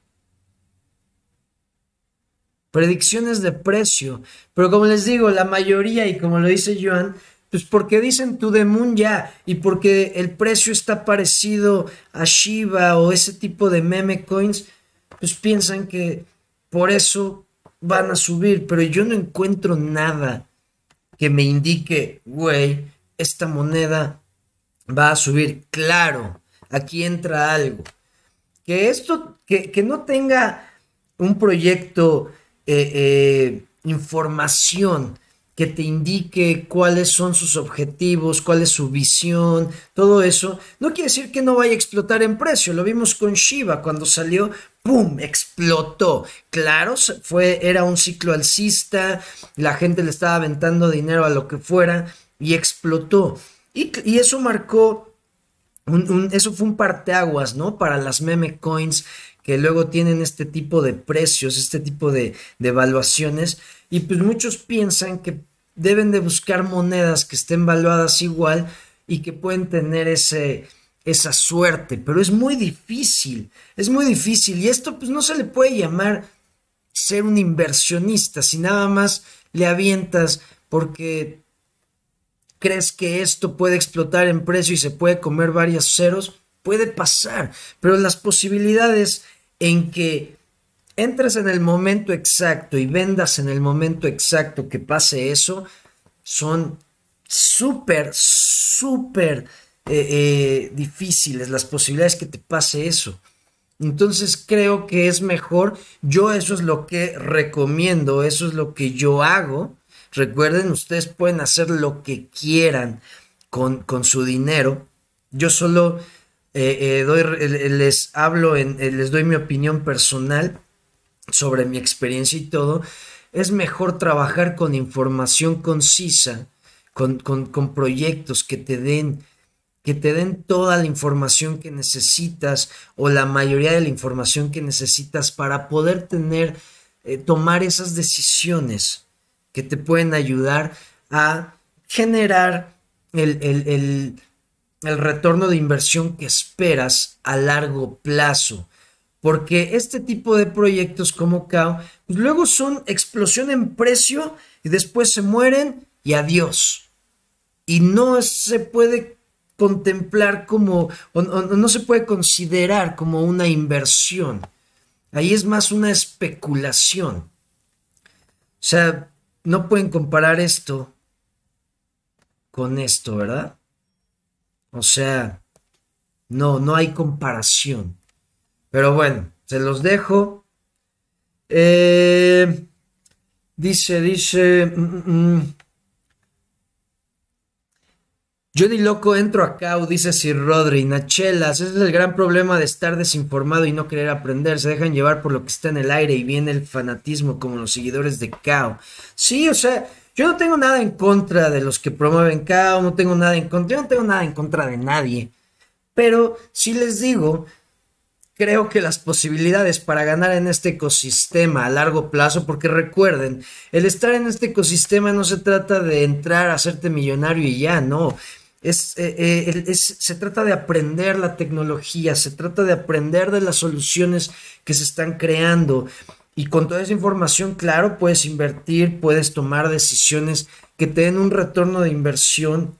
predicciones de precio. Pero como les digo, la mayoría, y como lo dice Joan, pues porque dicen the moon ya y porque el precio está parecido a Shiba o ese tipo de meme coins, pues piensan que por eso van a subir, pero yo no encuentro nada que me indique, güey, esta moneda va a subir. Claro, aquí entra algo. Que esto, que, que no tenga un proyecto, eh, eh, información que te indique cuáles son sus objetivos, cuál es su visión, todo eso, no quiere decir que no vaya a explotar en precio. Lo vimos con Shiba cuando salió, ¡pum! explotó. Claro, fue, era un ciclo alcista, la gente le estaba aventando dinero a lo que fuera y explotó. Y, eso marcó, eso fue un parteaguas, ¿no? Para las meme coins que luego tienen este tipo de precios, este tipo de, de evaluaciones. Y pues muchos piensan que deben de buscar monedas que estén valuadas igual y que pueden tener ese, esa suerte, pero es muy difícil, es muy difícil y esto pues no se le puede llamar ser un inversionista si nada más le avientas porque crees que esto puede explotar en precio y se puede comer varios ceros, puede pasar, pero las posibilidades en que entres en el momento exacto y vendas en el momento exacto que pase eso, son súper, súper eh, eh, difíciles las posibilidades que te pase eso. Entonces creo que es mejor, yo eso es lo que recomiendo, eso es lo que yo hago. Recuerden, ustedes pueden hacer lo que quieran con, con su dinero. Yo solo eh, doy, les hablo, en, les doy mi opinión personal sobre mi experiencia y todo, es mejor trabajar con información concisa, con, con, proyectos que te den que te den toda la información que necesitas o la mayoría de la información que necesitas para poder tener, eh, tomar esas decisiones que te pueden ayudar a generar el, el, el retorno de inversión que esperas a largo plazo. Porque este tipo de proyectos como CAO, pues luego son explosión en precio y después se mueren y adiós. Y no se puede contemplar como, no se puede considerar como una inversión. Ahí es más una especulación. O sea, no pueden comparar esto con esto, ¿verdad? O sea, no, no hay comparación. Pero bueno, se los dejo. Eh, dice, dice... Mm, mm, mm. Yo ni loco entro acá, dice Sir Rodri, Nachelas, ese es el gran problema de estar desinformado y no querer aprender, se dejan llevar por lo que está en el aire y viene el fanatismo como los seguidores de Kao. Sí, o sea, yo no tengo nada en contra de los que promueven Kao, no tengo nada en contra, yo no tengo nada en contra de nadie, pero sí les digo creo que las posibilidades para ganar en este ecosistema a largo plazo, porque recuerden, el estar en este ecosistema no se trata de entrar a hacerte millonario y ya, no. Eh, eh, es, se trata de aprender la tecnología, se trata de aprender de las soluciones que se están creando. Y con toda esa información, claro, puedes invertir, puedes tomar decisiones que te den un retorno de inversión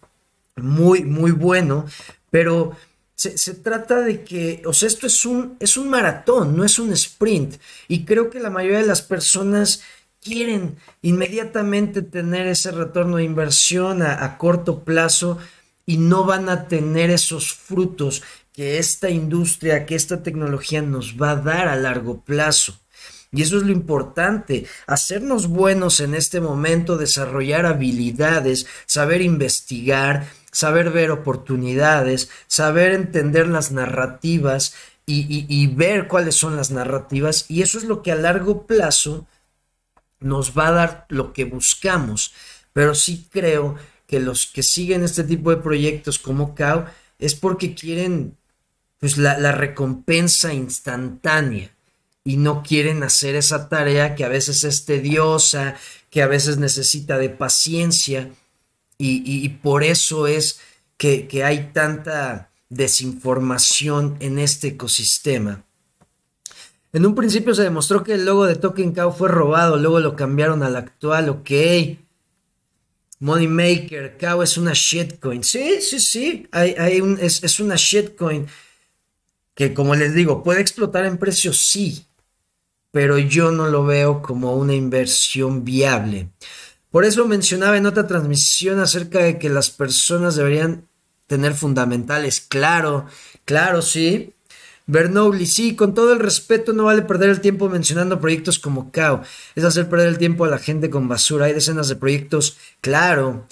muy, muy bueno, pero se, trata de que, o sea, esto es un, es un maratón, no es un sprint. Y creo que la mayoría de las personas quieren inmediatamente tener ese retorno de inversión a, a corto plazo y no van a tener esos frutos que esta industria, que esta tecnología nos va a dar a largo plazo. Y eso es lo importante, hacernos buenos en este momento, desarrollar habilidades, saber investigar, saber ver oportunidades, saber entender las narrativas y, ver cuáles son las narrativas. Y eso es lo que a largo plazo nos va a dar lo que buscamos. Pero sí creo que los que siguen este tipo de proyectos como CAO es porque quieren pues la, recompensa instantánea. y no quieren hacer esa tarea que a veces es tediosa, que a veces necesita de paciencia y, por eso es que, que hay tanta desinformación en este ecosistema. En un principio se demostró que el logo de Token Cow fue robado, luego lo cambiaron al actual, ok. Moneymaker, Cow es una shitcoin. Sí, sí, sí, hay, hay un, es, es, una shitcoin que como les digo, puede explotar en precio, sí, pero yo no lo veo como una inversión viable. Por eso mencionaba en otra transmisión acerca de que las personas deberían tener fundamentales. Claro, claro, sí. Bernoulli, sí, con todo el respeto, no vale perder el tiempo mencionando proyectos como CAO. Es hacer perder el tiempo a la gente con basura. Hay decenas de proyectos, claro.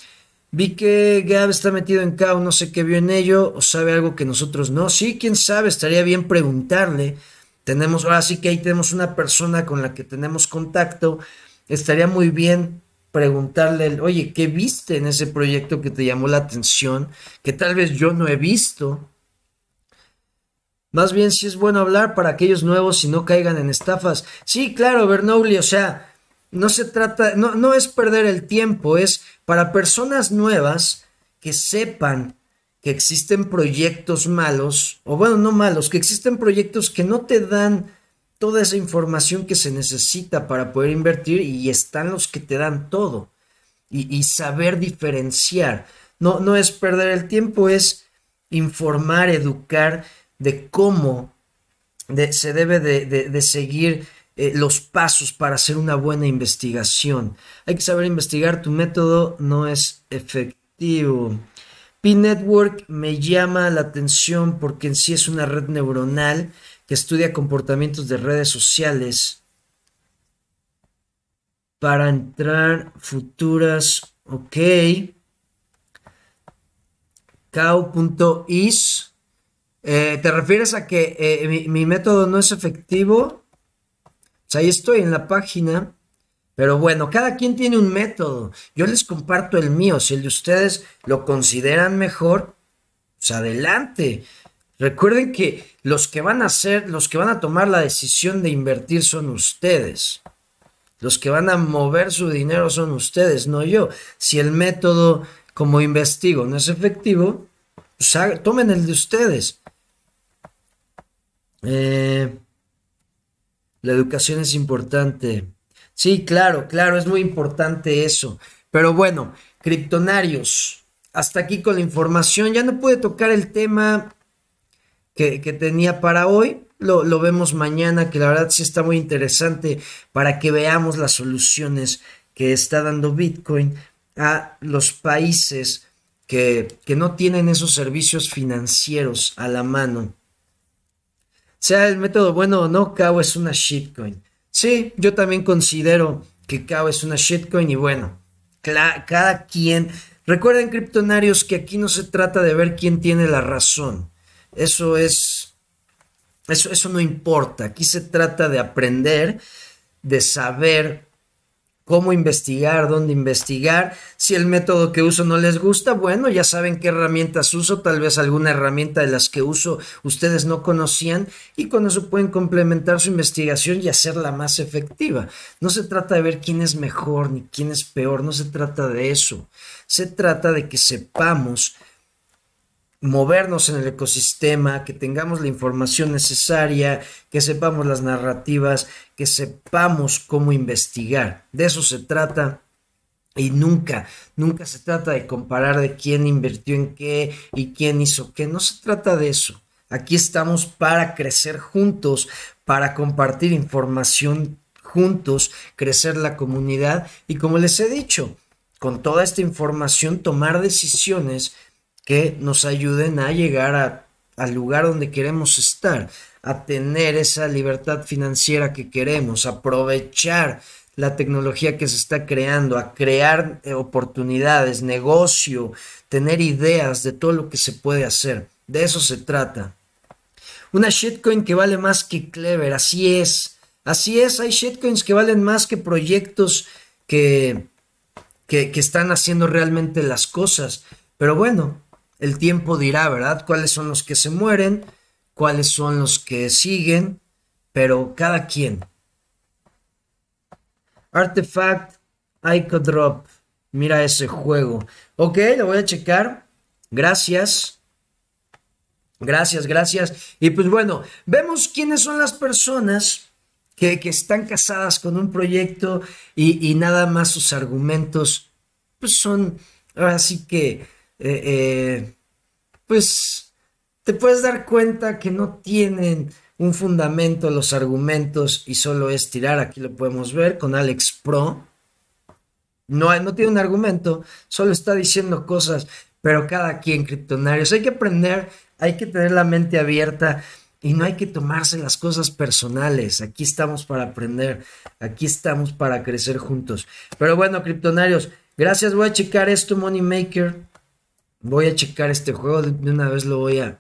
Vi que Gab está metido en CAO, no sé qué vio en ello, o sabe algo que nosotros no. Sí, quién sabe, estaría bien preguntarle. Tenemos, ahora sí que ahí tenemos una persona con la que tenemos contacto. Estaría muy bien preguntarle, oye, ¿qué viste en ese proyecto que te llamó la atención? Que tal vez yo no he visto. Más bien si es bueno hablar para aquellos nuevos y no caigan en estafas. Sí, claro, Bernoulli, o sea, no se trata, no, no es perder el tiempo, es para personas nuevas que sepan que existen proyectos malos, o bueno, no malos, que existen proyectos que no te dan toda esa información que se necesita para poder invertir y están los que te dan todo. Y, saber diferenciar. No, no es perder el tiempo, es informar, educar de cómo se debe de, seguir eh, los pasos para hacer una buena investigación. Hay que saber investigar, tu método no es efectivo. P-Network me llama la atención porque en sí es una red neuronal que estudia comportamientos de redes sociales para entrar futuras, ok. Cow.is. Eh, ¿Te refieres a que eh, mi, método no es efectivo? Sea, ahí estoy en la página. Pero bueno, cada quien tiene un método. Yo les comparto el mío. Si el de ustedes lo consideran mejor, pues adelante. Recuerden que los que van a hacer, los que van a tomar la decisión de invertir son ustedes. Los que van a mover su dinero son ustedes, no yo. Si el método como investigo no es efectivo, pues tomen el de ustedes. Eh, la educación es importante. Sí, claro, claro, es muy importante eso. Pero bueno, criptonarios, hasta aquí con la información. Ya no pude tocar el tema que, tenía para hoy. Lo, lo, vemos mañana, que la verdad sí está muy interesante para que veamos las soluciones que está dando Bitcoin a los países que, que no tienen esos servicios financieros a la mano. Sea el método bueno o no, CAO es una shitcoin. Sí, yo también considero que CAO es una shitcoin y bueno, cada quien... Recuerden, criptonarios, que aquí no se trata de ver quién tiene la razón. Eso es, eso, eso no importa. Aquí se trata de aprender, de saber cómo investigar, dónde investigar. Si el método que uso no les gusta, bueno, ya saben qué herramientas uso, tal vez alguna herramienta de las que uso ustedes no conocían y con eso pueden complementar su investigación y hacerla más efectiva. No se trata de ver quién es mejor ni quién es peor, no se trata de eso. Se trata de que sepamos movernos en el ecosistema, que tengamos la información necesaria, que sepamos las narrativas, que sepamos cómo investigar. De eso se trata. Y nunca, nunca se trata de comparar de quién invirtió en qué y quién hizo qué. No se trata de eso. Aquí estamos para crecer juntos, para compartir información juntos, crecer la comunidad y como les he dicho, con toda esta información tomar decisiones que nos ayuden a llegar al lugar donde queremos estar, a tener esa libertad financiera que queremos, aprovechar la tecnología que se está creando, a crear eh, oportunidades, negocio, tener ideas de todo lo que se puede hacer. De eso se trata. Una shitcoin que vale más que Clever, así es. Así es, hay shitcoins que valen más que proyectos que, que, que están haciendo realmente las cosas. Pero bueno, el tiempo dirá, ¿verdad? Cuáles son los que se mueren, cuáles son los que siguen, pero cada quien. Artifact Ico Drop. Mira ese juego. Ok, lo voy a checar. Gracias. Gracias, gracias. Y pues bueno, vemos quiénes son las personas que, están casadas con un proyecto y, nada más sus argumentos, pues son, así que, eh, eh, pues te puedes dar cuenta que no tienen un fundamento los argumentos y solo es tirar. Aquí lo podemos ver con Alex Pro. No, no tiene un argumento, solo está diciendo cosas, pero cada quien, criptonarios, hay que aprender, hay que tener la mente abierta y no hay que tomarse las cosas personales. Aquí estamos para aprender, aquí estamos para crecer juntos. Pero bueno, criptonarios, gracias. Voy a checar esto, Moneymaker. Voy a checar este juego, de una vez lo voy a,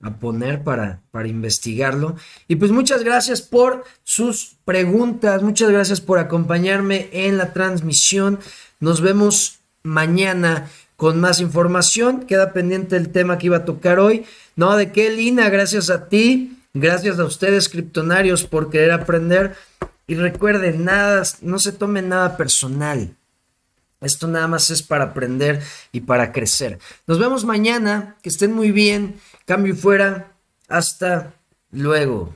a poner para, para investigarlo. Y pues muchas gracias por sus preguntas, muchas gracias por acompañarme en la transmisión. Nos vemos mañana con más información. Queda pendiente el tema que iba a tocar hoy. No, de qué, Lina, gracias a ti, gracias a ustedes, criptonarios, por querer aprender. Y recuerden, nada, no se tome nada personal. Esto nada más es para aprender y para crecer. Nos vemos mañana. Que estén muy bien. Cambio fuera. Hasta luego.